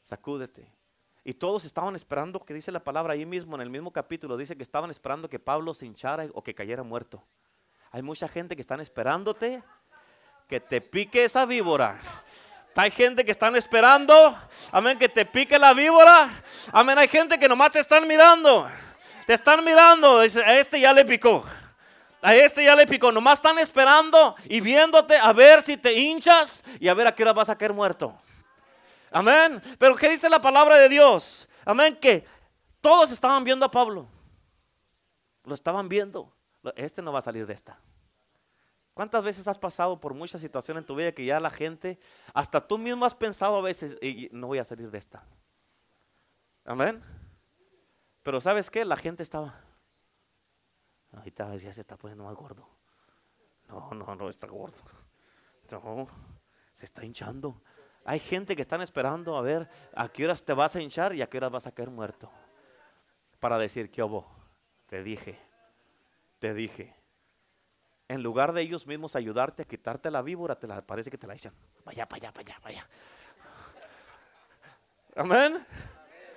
Sacúdete. Y todos estaban esperando, que dice la palabra ahí mismo, en el mismo capítulo, dice que estaban esperando que Pablo se hinchara o que cayera muerto. Hay mucha gente que están esperándote que te pique esa víbora. Hay gente que están esperando, amén, que te pique la víbora. Amén, hay gente que nomás te están mirando. Te están mirando, dice, a este ya le picó. A este ya le picó. Nomás están esperando y viéndote a ver si te hinchas y a ver a qué hora vas a caer muerto. Amén. Pero ¿qué dice la palabra de Dios? Amén, que todos estaban viendo a Pablo. Lo estaban viendo. Este no va a salir de esta. ¿Cuántas veces has pasado por muchas situaciones en tu vida que ya la gente, hasta tú mismo has pensado a veces, no voy a salir de esta? Amén. Pero ¿sabes qué? La gente estaba, ahorita ya se está poniendo más gordo. No, no, no está gordo. No, se está hinchando. Hay gente que están esperando a ver a qué horas te vas a hinchar y a qué horas vas a caer muerto. Para decir, que hubo? Te dije, te dije en lugar de ellos mismos ayudarte a quitarte la víbora, te la, parece que te la echan. Vaya, vaya, vaya, vaya. Amén.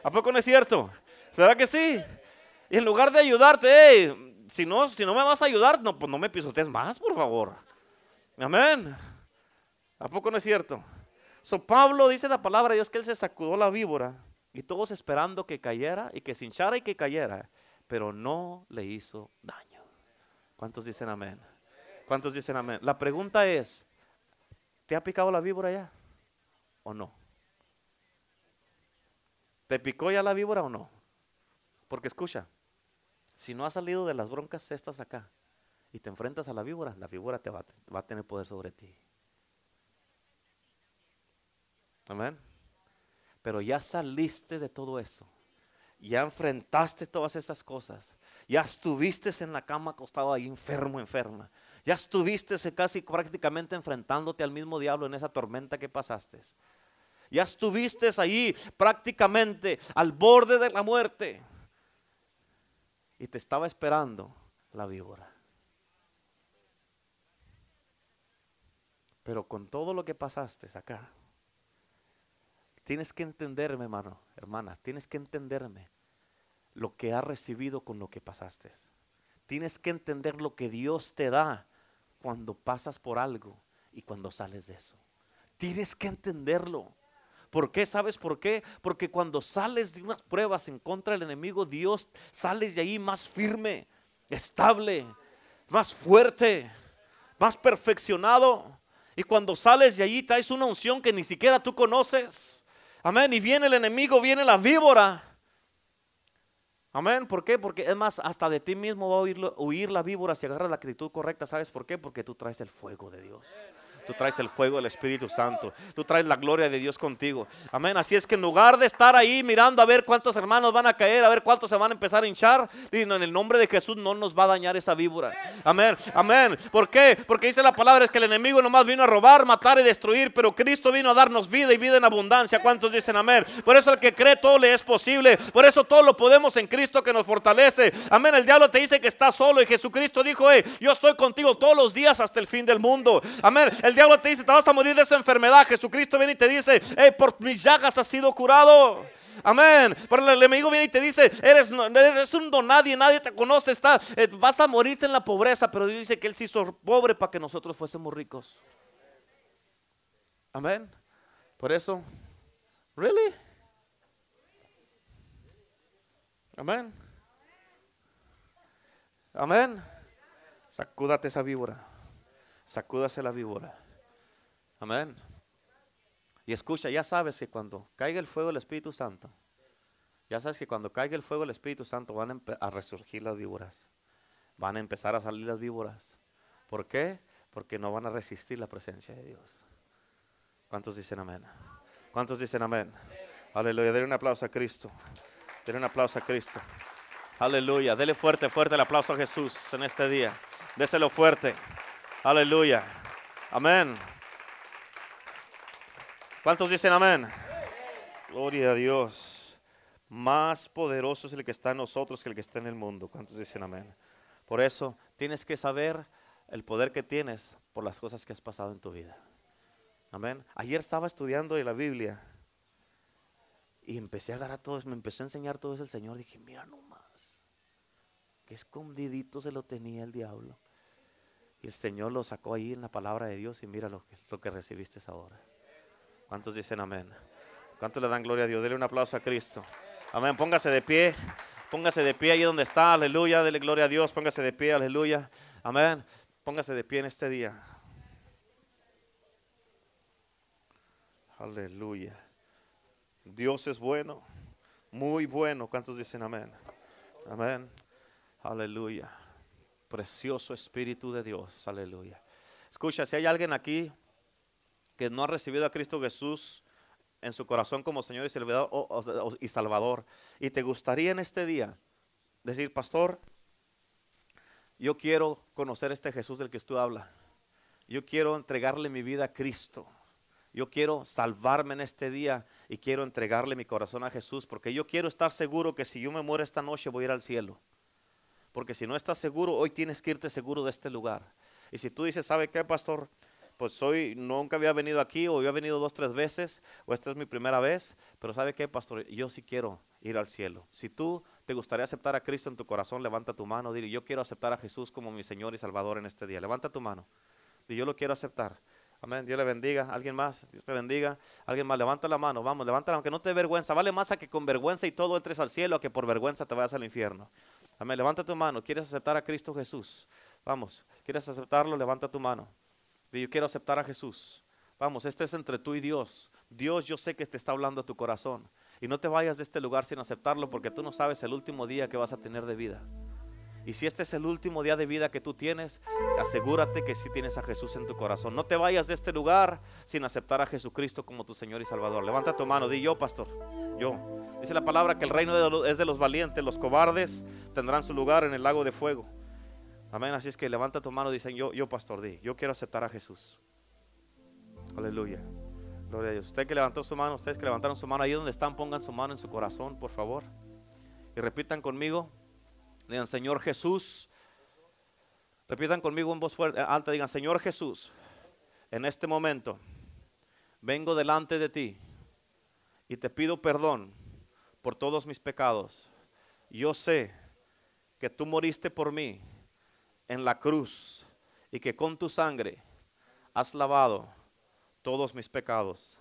¿A poco no es cierto? ¿Verdad que sí? Y en lugar de ayudarte, si, no, si no me vas a ayudar, no, pues no me pisotees más, por favor. Amén. ¿A poco no es cierto? So Pablo dice la palabra de Dios que él se sacudó la víbora y todos esperando que cayera y que se hinchara y que cayera, pero no le hizo daño. ¿Cuántos dicen amén? ¿Cuántos dicen amén? La pregunta es, ¿te ha picado la víbora ya? ¿O no? ¿Te picó ya la víbora o no? Porque escucha, si no has salido de las broncas estas acá y te enfrentas a la víbora, la víbora te va, va a tener poder sobre ti. Amén. Pero ya saliste de todo eso. Ya enfrentaste todas esas cosas. Ya estuviste en la cama acostado ahí enfermo, enferma. Ya estuviste casi prácticamente enfrentándote al mismo diablo en esa tormenta que pasaste. Ya estuviste ahí prácticamente al borde de la muerte. Y te estaba esperando la víbora. Pero con todo lo que pasaste acá, tienes que entenderme, hermano, hermana, tienes que entenderme lo que has recibido con lo que pasaste. Tienes que entender lo que Dios te da cuando pasas por algo y cuando sales de eso. Tienes que entenderlo. ¿Por qué? ¿Sabes por qué? Porque cuando sales de unas pruebas en contra del enemigo, Dios sales de ahí más firme, estable, más fuerte, más perfeccionado. Y cuando sales de allí traes una unción que ni siquiera tú conoces. Amén. Y viene el enemigo, viene la víbora. Amén. ¿Por qué? Porque es más, hasta de ti mismo va a huir, huir la víbora si agarras la actitud correcta. ¿Sabes por qué? Porque tú traes el fuego de Dios. Tú traes el fuego del Espíritu Santo. Tú traes la gloria de Dios contigo. Amén. Así es que en lugar de estar ahí mirando a ver cuántos hermanos van a caer, a ver cuántos se van a empezar a hinchar, en el nombre de Jesús no nos va a dañar esa víbora. Amén. Amén. ¿Por qué? Porque dice la palabra es que el enemigo nomás vino a robar, matar y destruir, pero Cristo vino a darnos vida y vida en abundancia. ¿Cuántos dicen amén? Por eso el que cree todo le es posible. Por eso todo lo podemos en Cristo que nos fortalece. Amén. El diablo te dice que está solo y Jesucristo dijo, hey, yo estoy contigo todos los días hasta el fin del mundo. Amén. Diablo te dice, te vas a morir de esa enfermedad. Jesucristo viene y te dice, por mis llagas has sido curado. Amén. Pero el enemigo viene y te dice, eres, eres un don nadie, nadie te conoce, está, eh, vas a morirte en la pobreza. Pero Dios dice que Él se hizo pobre para que nosotros fuésemos ricos. Amén. Por eso, ¿really? Amén. Amén. Sacúdate esa víbora. Sacúdase la víbora. Amén. Y escucha, ya sabes que cuando caiga el fuego del Espíritu Santo, ya sabes que cuando caiga el fuego del Espíritu Santo van a, resurgir las víboras. Van a empezar a salir las víboras. ¿Por qué? Porque no van a resistir la presencia de Dios. ¿Cuántos dicen amén? ¿Cuántos dicen amén? Aleluya. Denle un aplauso a Cristo. Denle un aplauso a Cristo. Aleluya. Dele fuerte, fuerte el aplauso a Jesús en este día. Déselo fuerte. Aleluya. Amén. ¿Cuántos dicen amén? Gloria a Dios. Más poderoso es el que está en nosotros que el que está en el mundo. ¿Cuántos dicen amén? Por eso tienes que saber el poder que tienes por las cosas que has pasado en tu vida. Amén. Ayer estaba estudiando la Biblia y empecé a agarrar todo eso, me empezó a enseñar todo eso el Señor. Dije, mira nomás, qué escondidito se lo tenía el diablo. Y el Señor lo sacó ahí en la palabra de Dios y mira lo que, lo que recibiste ahora. ¿Cuántos dicen amén? ¿Cuántos le dan gloria a Dios? Dele un aplauso a Cristo. Amén. Póngase de pie. Póngase de pie ahí donde está. Aleluya. Dele gloria a Dios. Póngase de pie. Aleluya. Amén. Póngase de pie en este día. Aleluya. Dios es bueno. Muy bueno. ¿Cuántos dicen amén? Amén. Aleluya. Precioso Espíritu de Dios. Aleluya. Escucha, si hay alguien aquí que no ha recibido a Cristo Jesús en su corazón como Señor y Salvador, y te gustaría en este día decir, pastor, yo quiero conocer este Jesús del que tú hablas. Yo quiero entregarle mi vida a Cristo. Yo quiero salvarme en este día y quiero entregarle mi corazón a Jesús porque yo quiero estar seguro que si yo me muero esta noche voy a ir al cielo. Porque si no estás seguro, hoy tienes que irte seguro de este lugar. Y si tú dices, ¿sabe qué, pastor? Pues soy, nunca había venido aquí o había venido dos, tres veces o esta es mi primera vez, pero ¿sabe qué, pastor? Yo sí quiero ir al cielo. Si tú te gustaría aceptar a Cristo en tu corazón, levanta tu mano, dile, yo quiero aceptar a Jesús como mi Señor y Salvador en este día. Levanta tu mano. Dile, yo lo quiero aceptar. Amén. Dios le bendiga. ¿Alguien más? Dios te bendiga. Alguien más, levanta la mano. Vamos, levántala, aunque no te dé vergüenza. Vale más a que con vergüenza y todo entres al cielo a que por vergüenza te vayas al infierno. Amén. Levanta tu mano. ¿Quieres aceptar a Cristo Jesús? Vamos. ¿Quieres aceptarlo? Levanta tu mano yo quiero aceptar a Jesús. Vamos, este es entre tú y Dios. Dios yo sé que te está hablando a tu corazón. Y no te vayas de este lugar sin aceptarlo porque tú no sabes el último día que vas a tener de vida. Y si este es el último día de vida que tú tienes, asegúrate que sí tienes a Jesús en tu corazón. No te vayas de este lugar sin aceptar a Jesucristo como tu Señor y Salvador. Levanta tu mano, di yo, pastor. Yo. Dice la palabra que el reino es de los valientes, los cobardes tendrán su lugar en el lago de fuego. Amén. Así es que levanta tu mano y dicen, yo, yo pastor, di, yo quiero aceptar a Jesús. Aleluya. Gloria a Dios. Usted que levantó su mano, ustedes que levantaron su mano, ahí donde están, pongan su mano en su corazón, por favor. Y repitan conmigo. Digan, Señor Jesús. Repitan conmigo en voz fuerte, alta. Digan, Señor Jesús, en este momento vengo delante de ti y te pido perdón por todos mis pecados. Yo sé que tú moriste por mí en la cruz y que con tu sangre has lavado todos mis pecados.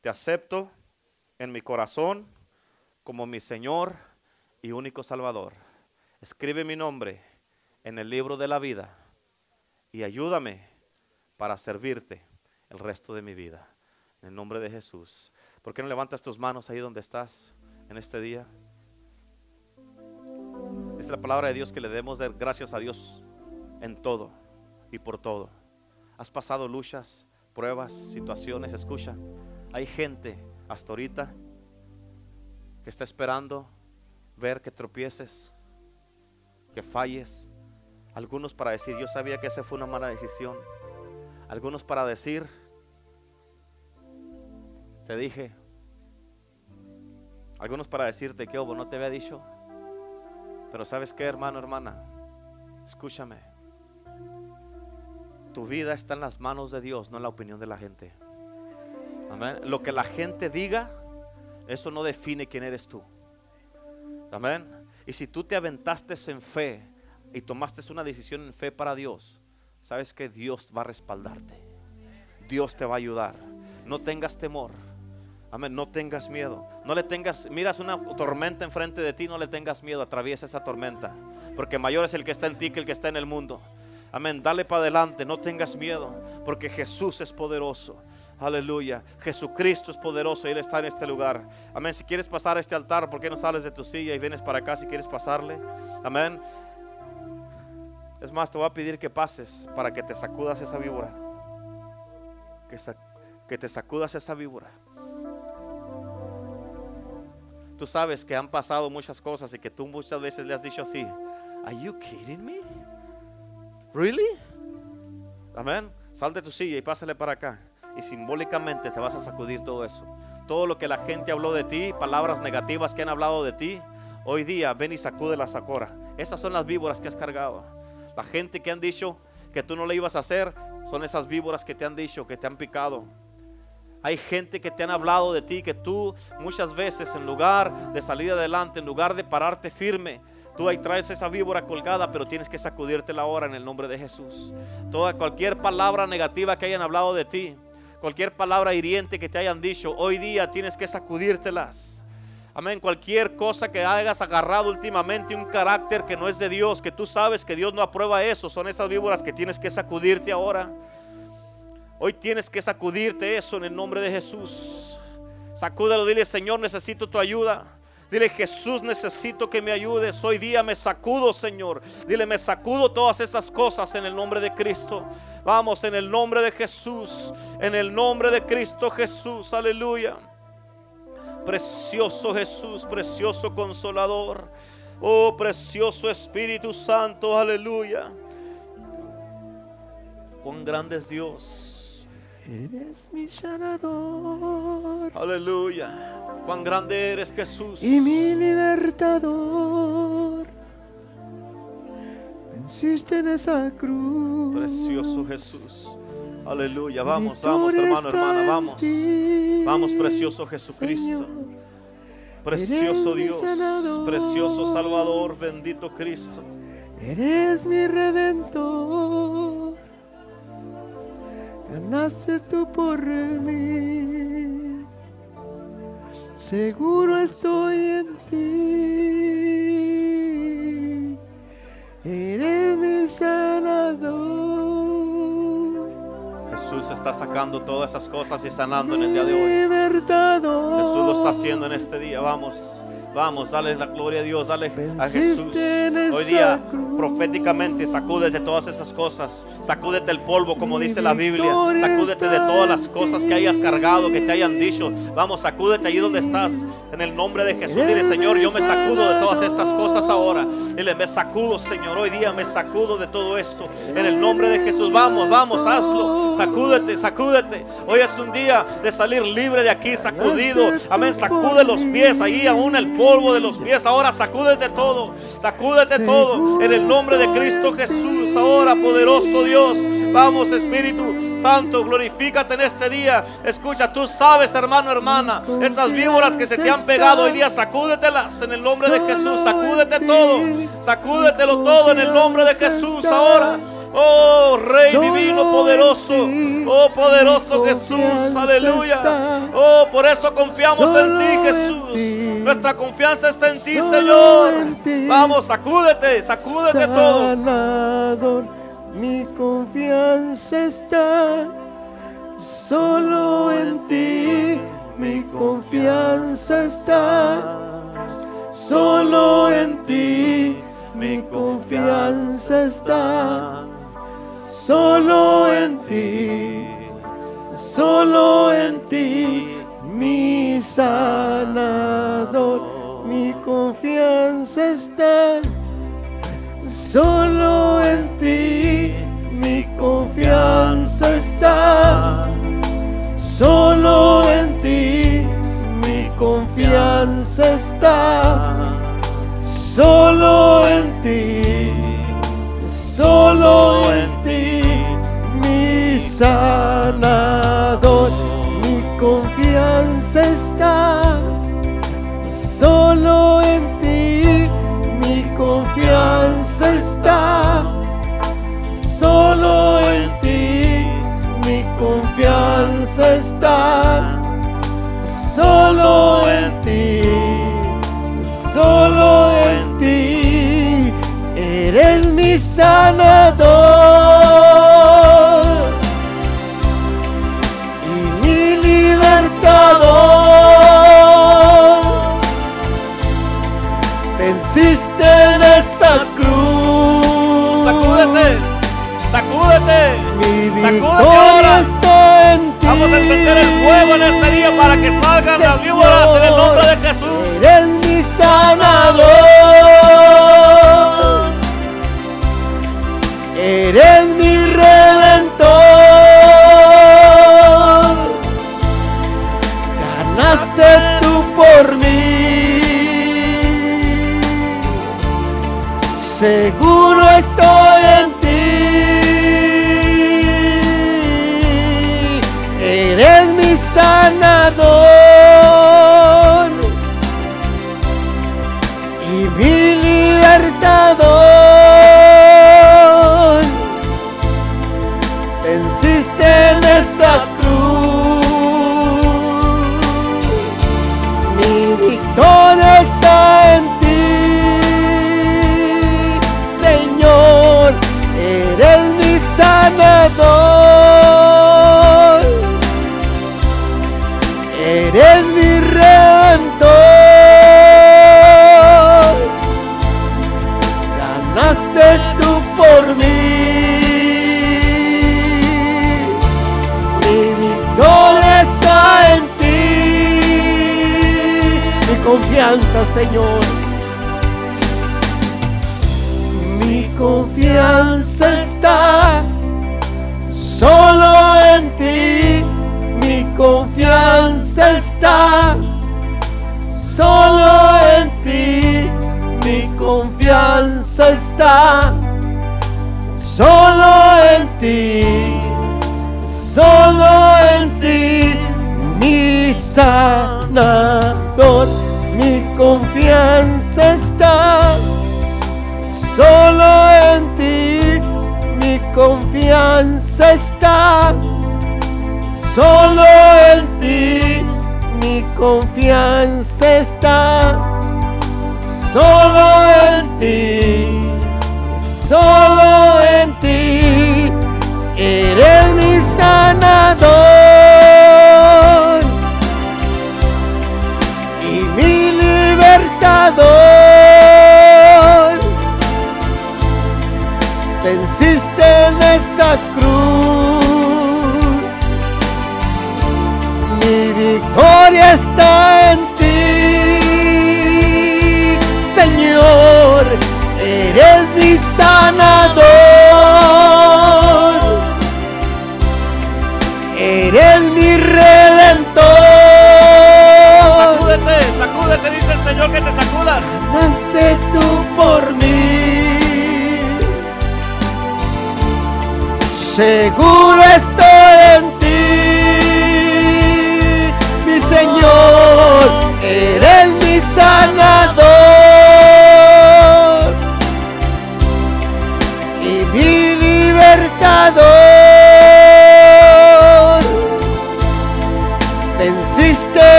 Te acepto en mi corazón como mi Señor y único Salvador. Escribe mi nombre en el libro de la vida y ayúdame para servirte el resto de mi vida. En el nombre de Jesús. ¿Por qué no levantas tus manos ahí donde estás en este día? Es la palabra de Dios que le debemos dar gracias a Dios en todo y por todo. Has pasado luchas, pruebas, situaciones. Escucha, hay gente hasta ahorita que está esperando ver que tropieces, que falles. Algunos para decir, yo sabía que esa fue una mala decisión. Algunos para decir, te dije. Algunos para decirte que, oh, no te había dicho. Pero sabes qué, hermano, hermana, escúchame. Tu vida está en las manos de Dios, no en la opinión de la gente. Amén. Lo que la gente diga, eso no define quién eres tú. Amén. Y si tú te aventaste en fe y tomaste una decisión en fe para Dios, sabes que Dios va a respaldarte. Dios te va a ayudar. No tengas temor. Amén, no tengas miedo. No le tengas, miras una tormenta enfrente de ti, no le tengas miedo, atraviesa esa tormenta. Porque mayor es el que está en ti que el que está en el mundo. Amén, dale para adelante, no tengas miedo, porque Jesús es poderoso. Aleluya, Jesucristo es poderoso y Él está en este lugar. Amén, si quieres pasar a este altar, ¿por qué no sales de tu silla y vienes para acá si quieres pasarle? Amén. Es más, te voy a pedir que pases para que te sacudas esa víbora. Que, que te sacudas esa víbora. Tú sabes que han pasado muchas cosas y que tú muchas veces le has dicho así, ¿Are you kidding me? ¿Really? Amén. Sal de tu silla y pásale para acá. Y simbólicamente te vas a sacudir todo eso. Todo lo que la gente habló de ti, palabras negativas que han hablado de ti, hoy día ven y sacude la sacora. Esas son las víboras que has cargado. La gente que han dicho que tú no le ibas a hacer, son esas víboras que te han dicho, que te han picado. Hay gente que te han hablado de ti, que tú muchas veces en lugar de salir adelante, en lugar de pararte firme, tú ahí traes esa víbora colgada, pero tienes que sacudírtela ahora en el nombre de Jesús. Toda cualquier palabra negativa que hayan hablado de ti, cualquier palabra hiriente que te hayan dicho, hoy día tienes que sacudírtelas. Amén. Cualquier cosa que hayas agarrado últimamente, un carácter que no es de Dios, que tú sabes que Dios no aprueba eso, son esas víboras que tienes que sacudirte ahora. Hoy tienes que sacudirte eso en el nombre de Jesús. Sacúdelo, dile, Señor, necesito tu ayuda. Dile, Jesús, necesito que me ayudes. Hoy día me sacudo, Señor. Dile, me sacudo todas esas cosas en el nombre de Cristo. Vamos, en el nombre de Jesús. En el nombre de Cristo Jesús. Aleluya. Precioso Jesús, precioso consolador. Oh, precioso Espíritu Santo. Aleluya. Cuán grande es Dios. Eres mi sanador. Aleluya. Cuán grande eres Jesús. Y mi libertador. Venciste en esa cruz. Precioso Jesús. Aleluya. Vamos, vamos, hermano, hermana. Vamos. Vamos, precioso Jesucristo. Precioso Dios. Precioso Salvador. Bendito Cristo. Eres mi redentor ganaste tú por mí. Seguro estoy en ti. Eres mi sanador. Jesús está sacando todas esas cosas y sanando en el día de hoy. Jesús lo está haciendo en este día. Vamos. Vamos, dale la gloria a Dios, dale a Jesús. Hoy día, proféticamente, sacúdete todas esas cosas. Sacúdete el polvo, como dice la Biblia. Sacúdete de todas las cosas que hayas cargado, que te hayan dicho. Vamos, sacúdete allí donde estás. En el nombre de Jesús, dile, Señor, yo me sacudo de todas estas cosas ahora. Dile, me sacudo, Señor. Hoy día me sacudo de todo esto. En el nombre de Jesús, vamos, vamos, hazlo. Sacúdete, sacúdete. Hoy es un día de salir libre de aquí, sacudido. Amén. Sacude los pies ahí, aún el polvo de los pies. Ahora sacúdete todo, sacúdete todo en el nombre de Cristo Jesús. Ahora, poderoso Dios, vamos Espíritu Santo, glorifícate en este día. Escucha, tú sabes, hermano, hermana, esas víboras que se te han pegado hoy día, sacúdetelas en el nombre de Jesús. Sacúdete todo, sacúdetelo todo en el nombre de Jesús. Ahora. Oh Rey divino, poderoso. Oh poderoso Jesús. Aleluya. Oh, por eso confiamos en ti, Jesús. Nuestra confianza está en ti, Señor. Vamos, sacúdete, sacúdete todo. mi confianza está solo en ti. Mi confianza está solo en ti. Mi confianza está solo en ti. Solo en ti, mi sanador. Mi confianza está Solo en ti mi confianza está. Solo en ti mi confianza está. Solo en ti, solo en ti, mi sanador, mi confianza está. Solo en ti mi confianza está. Solo en ti mi confianza está. Solo en ti, solo sanador y mi libertador. Venciste en esa cruz. Sacúdete, sacúdete. Mi victoria está en ti. Vamos a encender el fuego en este día para que salgan las víboras en el nombre de Jesús. Eres mi sanador. Eres mi redentor. Ganaste tú por mí. Seguro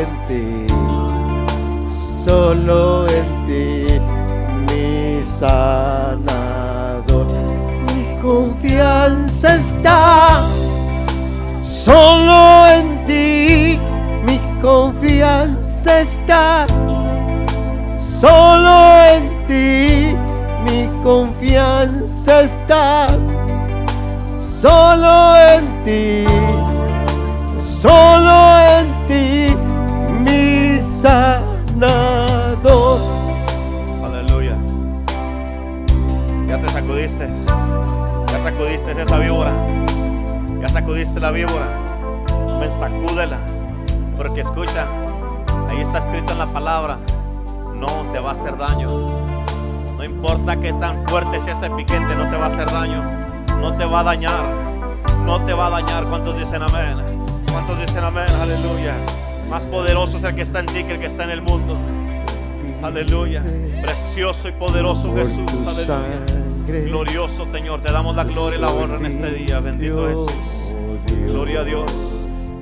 en. Solo en ti, mi sanador. Mi confianza está Solo en ti mi confianza está. Solo en ti mi confianza está. Solo en ti. Solo en ti sanador. Aleluya. Ya te sacudiste. Ya sacudiste esa víbora. Ya sacudiste la víbora. Me sacúdela. Porque escucha, ahí está escrito en la palabra. No te va a hacer daño. No importa que tan fuerte sea ese piquete, no te va a hacer daño. No te va a dañar. No te va a dañar. ¿Cuántos dicen amén? ¿Cuántos dicen amén? Aleluya. Más poderoso es el que está en ti que el que está en el mundo. Aleluya. Precioso y poderoso Jesús. Aleluya. Glorioso Señor, te damos la gloria y la honra en este día. Bendito Jesús. Gloria a Dios.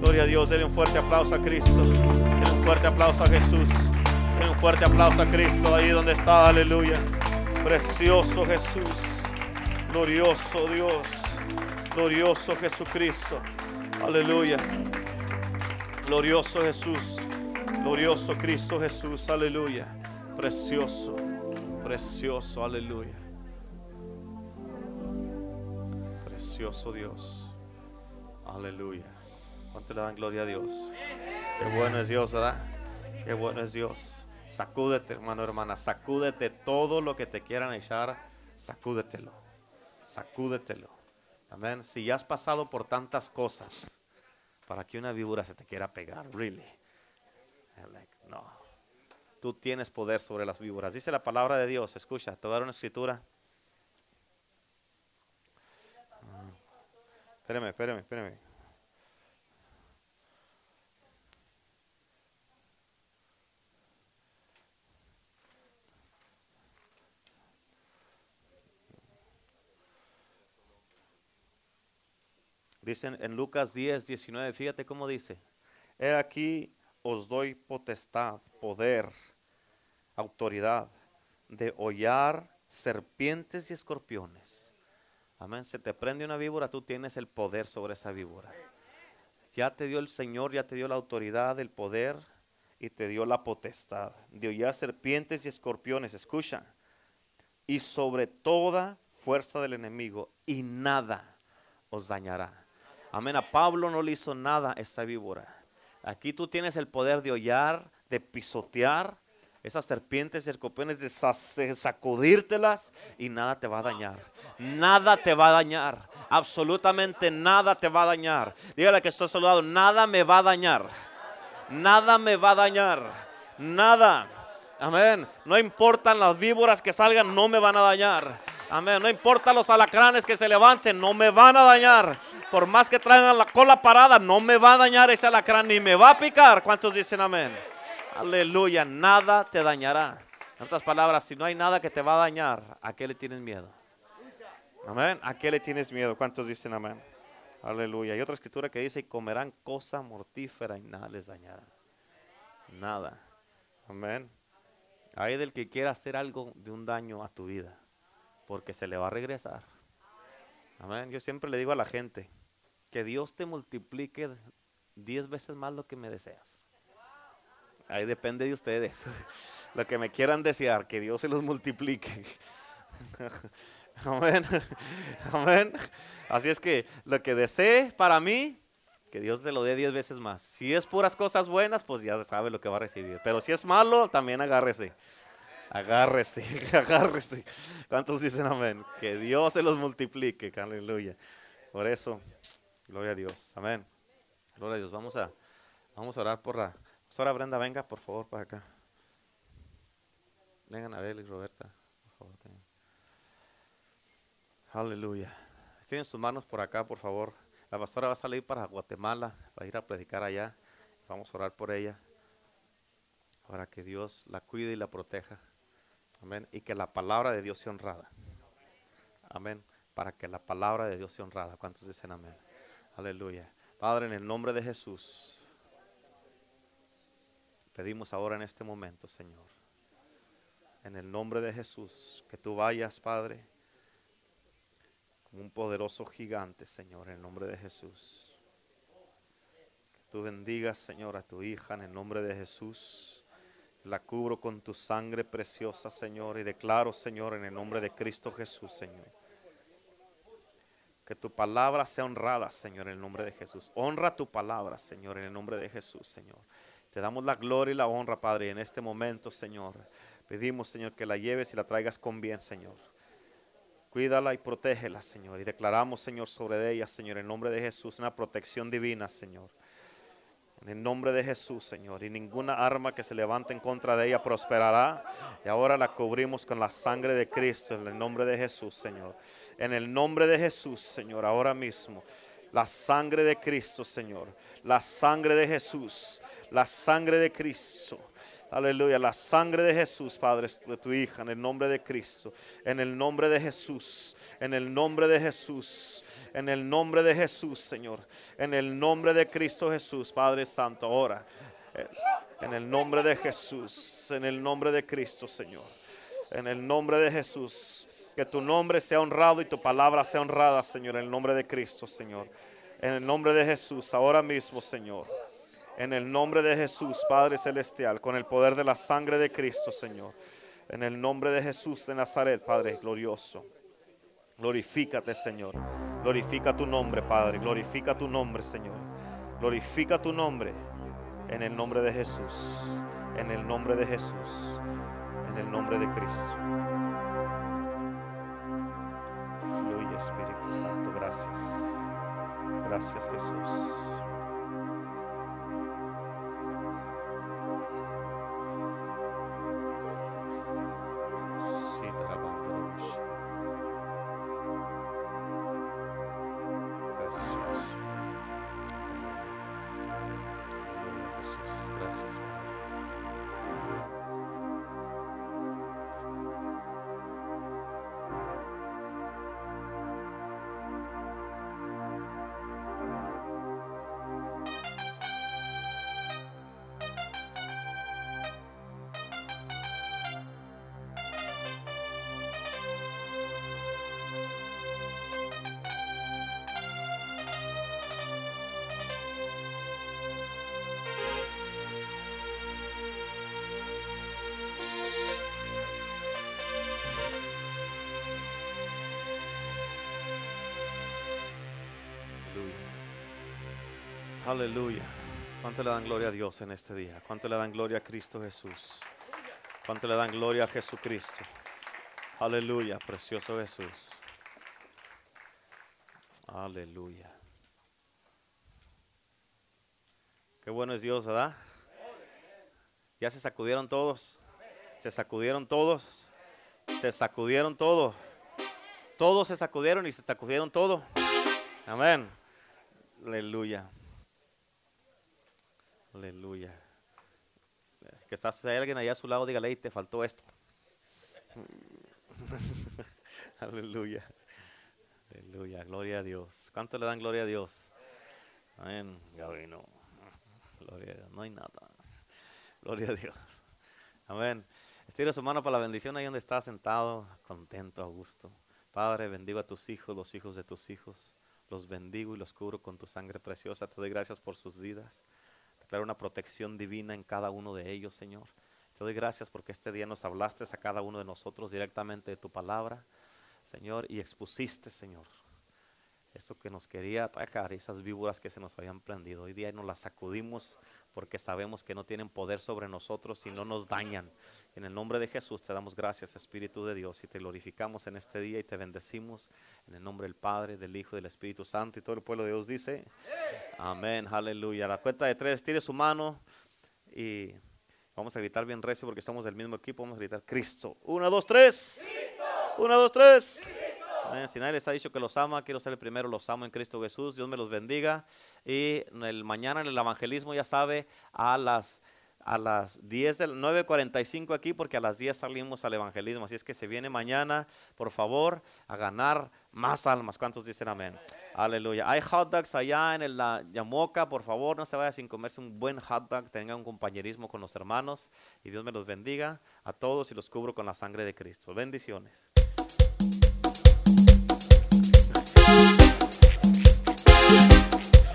Gloria a Dios. Denle un fuerte aplauso a Cristo. Denle un fuerte aplauso a Jesús. Denle un fuerte aplauso a Cristo ahí donde está. Aleluya. Precioso Jesús. Glorioso Dios. Glorioso Jesucristo. Aleluya. Glorioso Jesús. Glorioso Cristo Jesús. Aleluya. Precioso. Precioso. Aleluya. Precioso Dios. Aleluya. ¿Cuánto le dan gloria a Dios? Qué bueno es Dios, ¿verdad? Qué bueno es Dios. Sacúdete, hermano, hermana. Sacúdete todo lo que te quieran echar. Sacúdetelo. Sacúdetelo. Amén. Si ya has pasado por tantas cosas para que una víbora se te quiera pegar, really. Like, no. Tú tienes poder sobre las víboras. Dice la palabra de Dios. Escucha, te voy a dar una escritura. Espérame, espérame, espérame. Dicen en Lucas 10, 19, fíjate cómo dice. He aquí os doy potestad, poder, autoridad de hollar serpientes y escorpiones. Amén. Se te prende una víbora, tú tienes el poder sobre esa víbora. Ya te dio el Señor, ya te dio la autoridad, el poder y te dio la potestad de hollar serpientes y escorpiones. Escucha. Y sobre toda fuerza del enemigo y nada os dañará. Amén. A Pablo no le hizo nada esa víbora. Aquí tú tienes el poder de hollar, de pisotear esas serpientes sa- de sacudírtelas y nada te va a dañar. Nada te va a dañar. Absolutamente nada te va a dañar. Dígale que estoy saludado. Nada me va a dañar. Nada me va a dañar. Nada. Amén. No importan las víboras que salgan, no me van a dañar. Amén. No importa los alacranes que se levanten, no me van a dañar. Por más que traigan la cola parada, no me va a dañar ese alacrán ni me va a picar. ¿Cuántos dicen amén? Aleluya, nada te dañará. En otras palabras, si no hay nada que te va a dañar, ¿a qué le tienes miedo? Amén. ¿A qué le tienes miedo? ¿Cuántos dicen amén? Aleluya. Hay otra escritura que dice, comerán cosa mortífera y nada les dañará. Nada. Amén. Hay del que quiera hacer algo de un daño a tu vida, porque se le va a regresar. Amén. Yo siempre le digo a la gente, que Dios te multiplique diez veces más lo que me deseas. Ahí depende de ustedes. Lo que me quieran desear, que Dios se los multiplique. Amén. Amén. Así es que lo que desee para mí, que Dios te lo dé diez veces más. Si es puras cosas buenas, pues ya sabe lo que va a recibir. Pero si es malo, también agárrese. Agárrese, agárrese. ¿Cuántos dicen amén? Que Dios se los multiplique. Aleluya. Por eso, gloria a Dios. Amén. Gloria a Dios. Vamos a, vamos a orar por la. Pastora Brenda, venga por favor para acá. Vengan a ver, Roberta, por favor. Aleluya. Tienen sus manos por acá, por favor. La pastora va a salir para Guatemala, va a ir a predicar allá. Vamos a orar por ella. Para que Dios la cuide y la proteja. Amén. Y que la palabra de Dios sea honrada. Amén. Para que la palabra de Dios sea honrada. ¿Cuántos dicen amén? Aleluya. Padre, en el nombre de Jesús, pedimos ahora en este momento, Señor, en el nombre de Jesús, que tú vayas, Padre, como un poderoso gigante, Señor, en el nombre de Jesús. Que tú bendigas, Señor, a tu hija en el nombre de Jesús. La cubro con tu sangre preciosa, Señor, y declaro, Señor, en el nombre de Cristo Jesús, Señor. Que tu palabra sea honrada, Señor, en el nombre de Jesús. Honra tu palabra, Señor, en el nombre de Jesús, Señor. Te damos la gloria y la honra, Padre, en este momento, Señor. Pedimos, Señor, que la lleves y la traigas con bien, Señor. Cuídala y protégela, Señor. Y declaramos, Señor, sobre ella, Señor, en el nombre de Jesús, una protección divina, Señor. En el nombre de Jesús, Señor. Y ninguna arma que se levante en contra de ella prosperará. Y ahora la cubrimos con la sangre de Cristo, en el nombre de Jesús, Señor. En el nombre de Jesús, Señor, ahora mismo. La sangre de Cristo, Señor. La sangre de Jesús. La sangre de Cristo. Aleluya, la sangre de Jesús, Padre, de tu hija, en el nombre de Cristo, en el nombre de Jesús, en el nombre de Jesús, en el nombre de Jesús, Señor, en el nombre de Cristo Jesús, Padre Santo, ahora, eh, en el nombre de Jesús, en el nombre de Cristo, Señor, en el nombre de Jesús, que tu nombre sea honrado y tu palabra sea honrada, Señor, en el nombre de Cristo, Señor, en el nombre de Jesús, ahora mismo, Señor. En el nombre de Jesús, Padre Celestial, con el poder de la sangre de Cristo, Señor. En el nombre de Jesús de Nazaret, Padre glorioso. Glorifícate, Señor. Glorifica tu nombre, Padre. Glorifica tu nombre, Señor. Glorifica tu nombre. En el nombre de Jesús. En el nombre de Jesús. En el nombre de Cristo. Fluye, Espíritu Santo. Gracias. Gracias, Jesús. Aleluya. ¿Cuánto le dan gloria a Dios en este día? ¿Cuánto le dan gloria a Cristo Jesús? ¿Cuánto le dan gloria a Jesucristo? Aleluya, precioso Jesús. Aleluya. Qué bueno es Dios, ¿verdad? Ya se sacudieron todos. Se sacudieron todos. Se sacudieron todos. Todos se sacudieron y se sacudieron todo. Amén. Aleluya. Aleluya. Que está si hay alguien allá a su lado, dígale, "Ey, te faltó esto. Aleluya. Aleluya. Gloria a Dios. ¿Cuánto le dan gloria a Dios? Amén. Gaby, no. Gloria a Dios. No hay nada. Gloria a Dios. Amén. Estira su mano para la bendición ahí donde está sentado, contento, a gusto. Padre, bendigo a tus hijos, los hijos de tus hijos. Los bendigo y los cubro con tu sangre preciosa. Te doy gracias por sus vidas. Declaro una protección divina en cada uno de ellos, Señor. Te doy gracias porque este día nos hablaste a cada uno de nosotros directamente de tu palabra, Señor, y expusiste, Señor, eso que nos quería atacar, esas víboras que se nos habían prendido. Hoy día nos las sacudimos porque sabemos que no tienen poder sobre nosotros y no nos dañan. En el nombre de Jesús te damos gracias, Espíritu de Dios, y te glorificamos en este día y te bendecimos en el nombre del Padre, del Hijo y del Espíritu Santo. Y todo el pueblo de Dios dice, amén, aleluya. A la cuenta de tres, tire su mano y vamos a gritar bien recio porque somos del mismo equipo. Vamos a gritar Cristo. Uno, dos, tres. Uno, dos, tres. Si nadie les ha dicho que los ama, quiero ser el primero, los amo en Cristo Jesús. Dios me los bendiga. Y el mañana en el evangelismo, ya sabe, a las a las 10 del 9.45 aquí porque a las 10 salimos al evangelismo. Así es que se viene mañana, por favor, a ganar más almas. ¿Cuántos dicen amén? Aleluya. Hay hot dogs allá en el- la Yamoca, por favor, no se vaya sin comerse un buen hot dog, tengan un compañerismo con los hermanos y Dios me los bendiga a todos y los cubro con la sangre de Cristo. Bendiciones.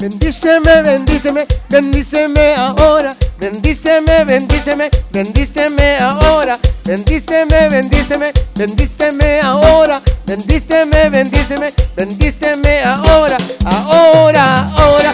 Bendíceme, bendíceme, bendíceme ahora. Bendíceme, bendíceme, bendíceme ahora. Bendíceme, bendíceme, bendíceme ahora. Bendíceme, bendíceme, bendíceme ahora. Ahora, ahora.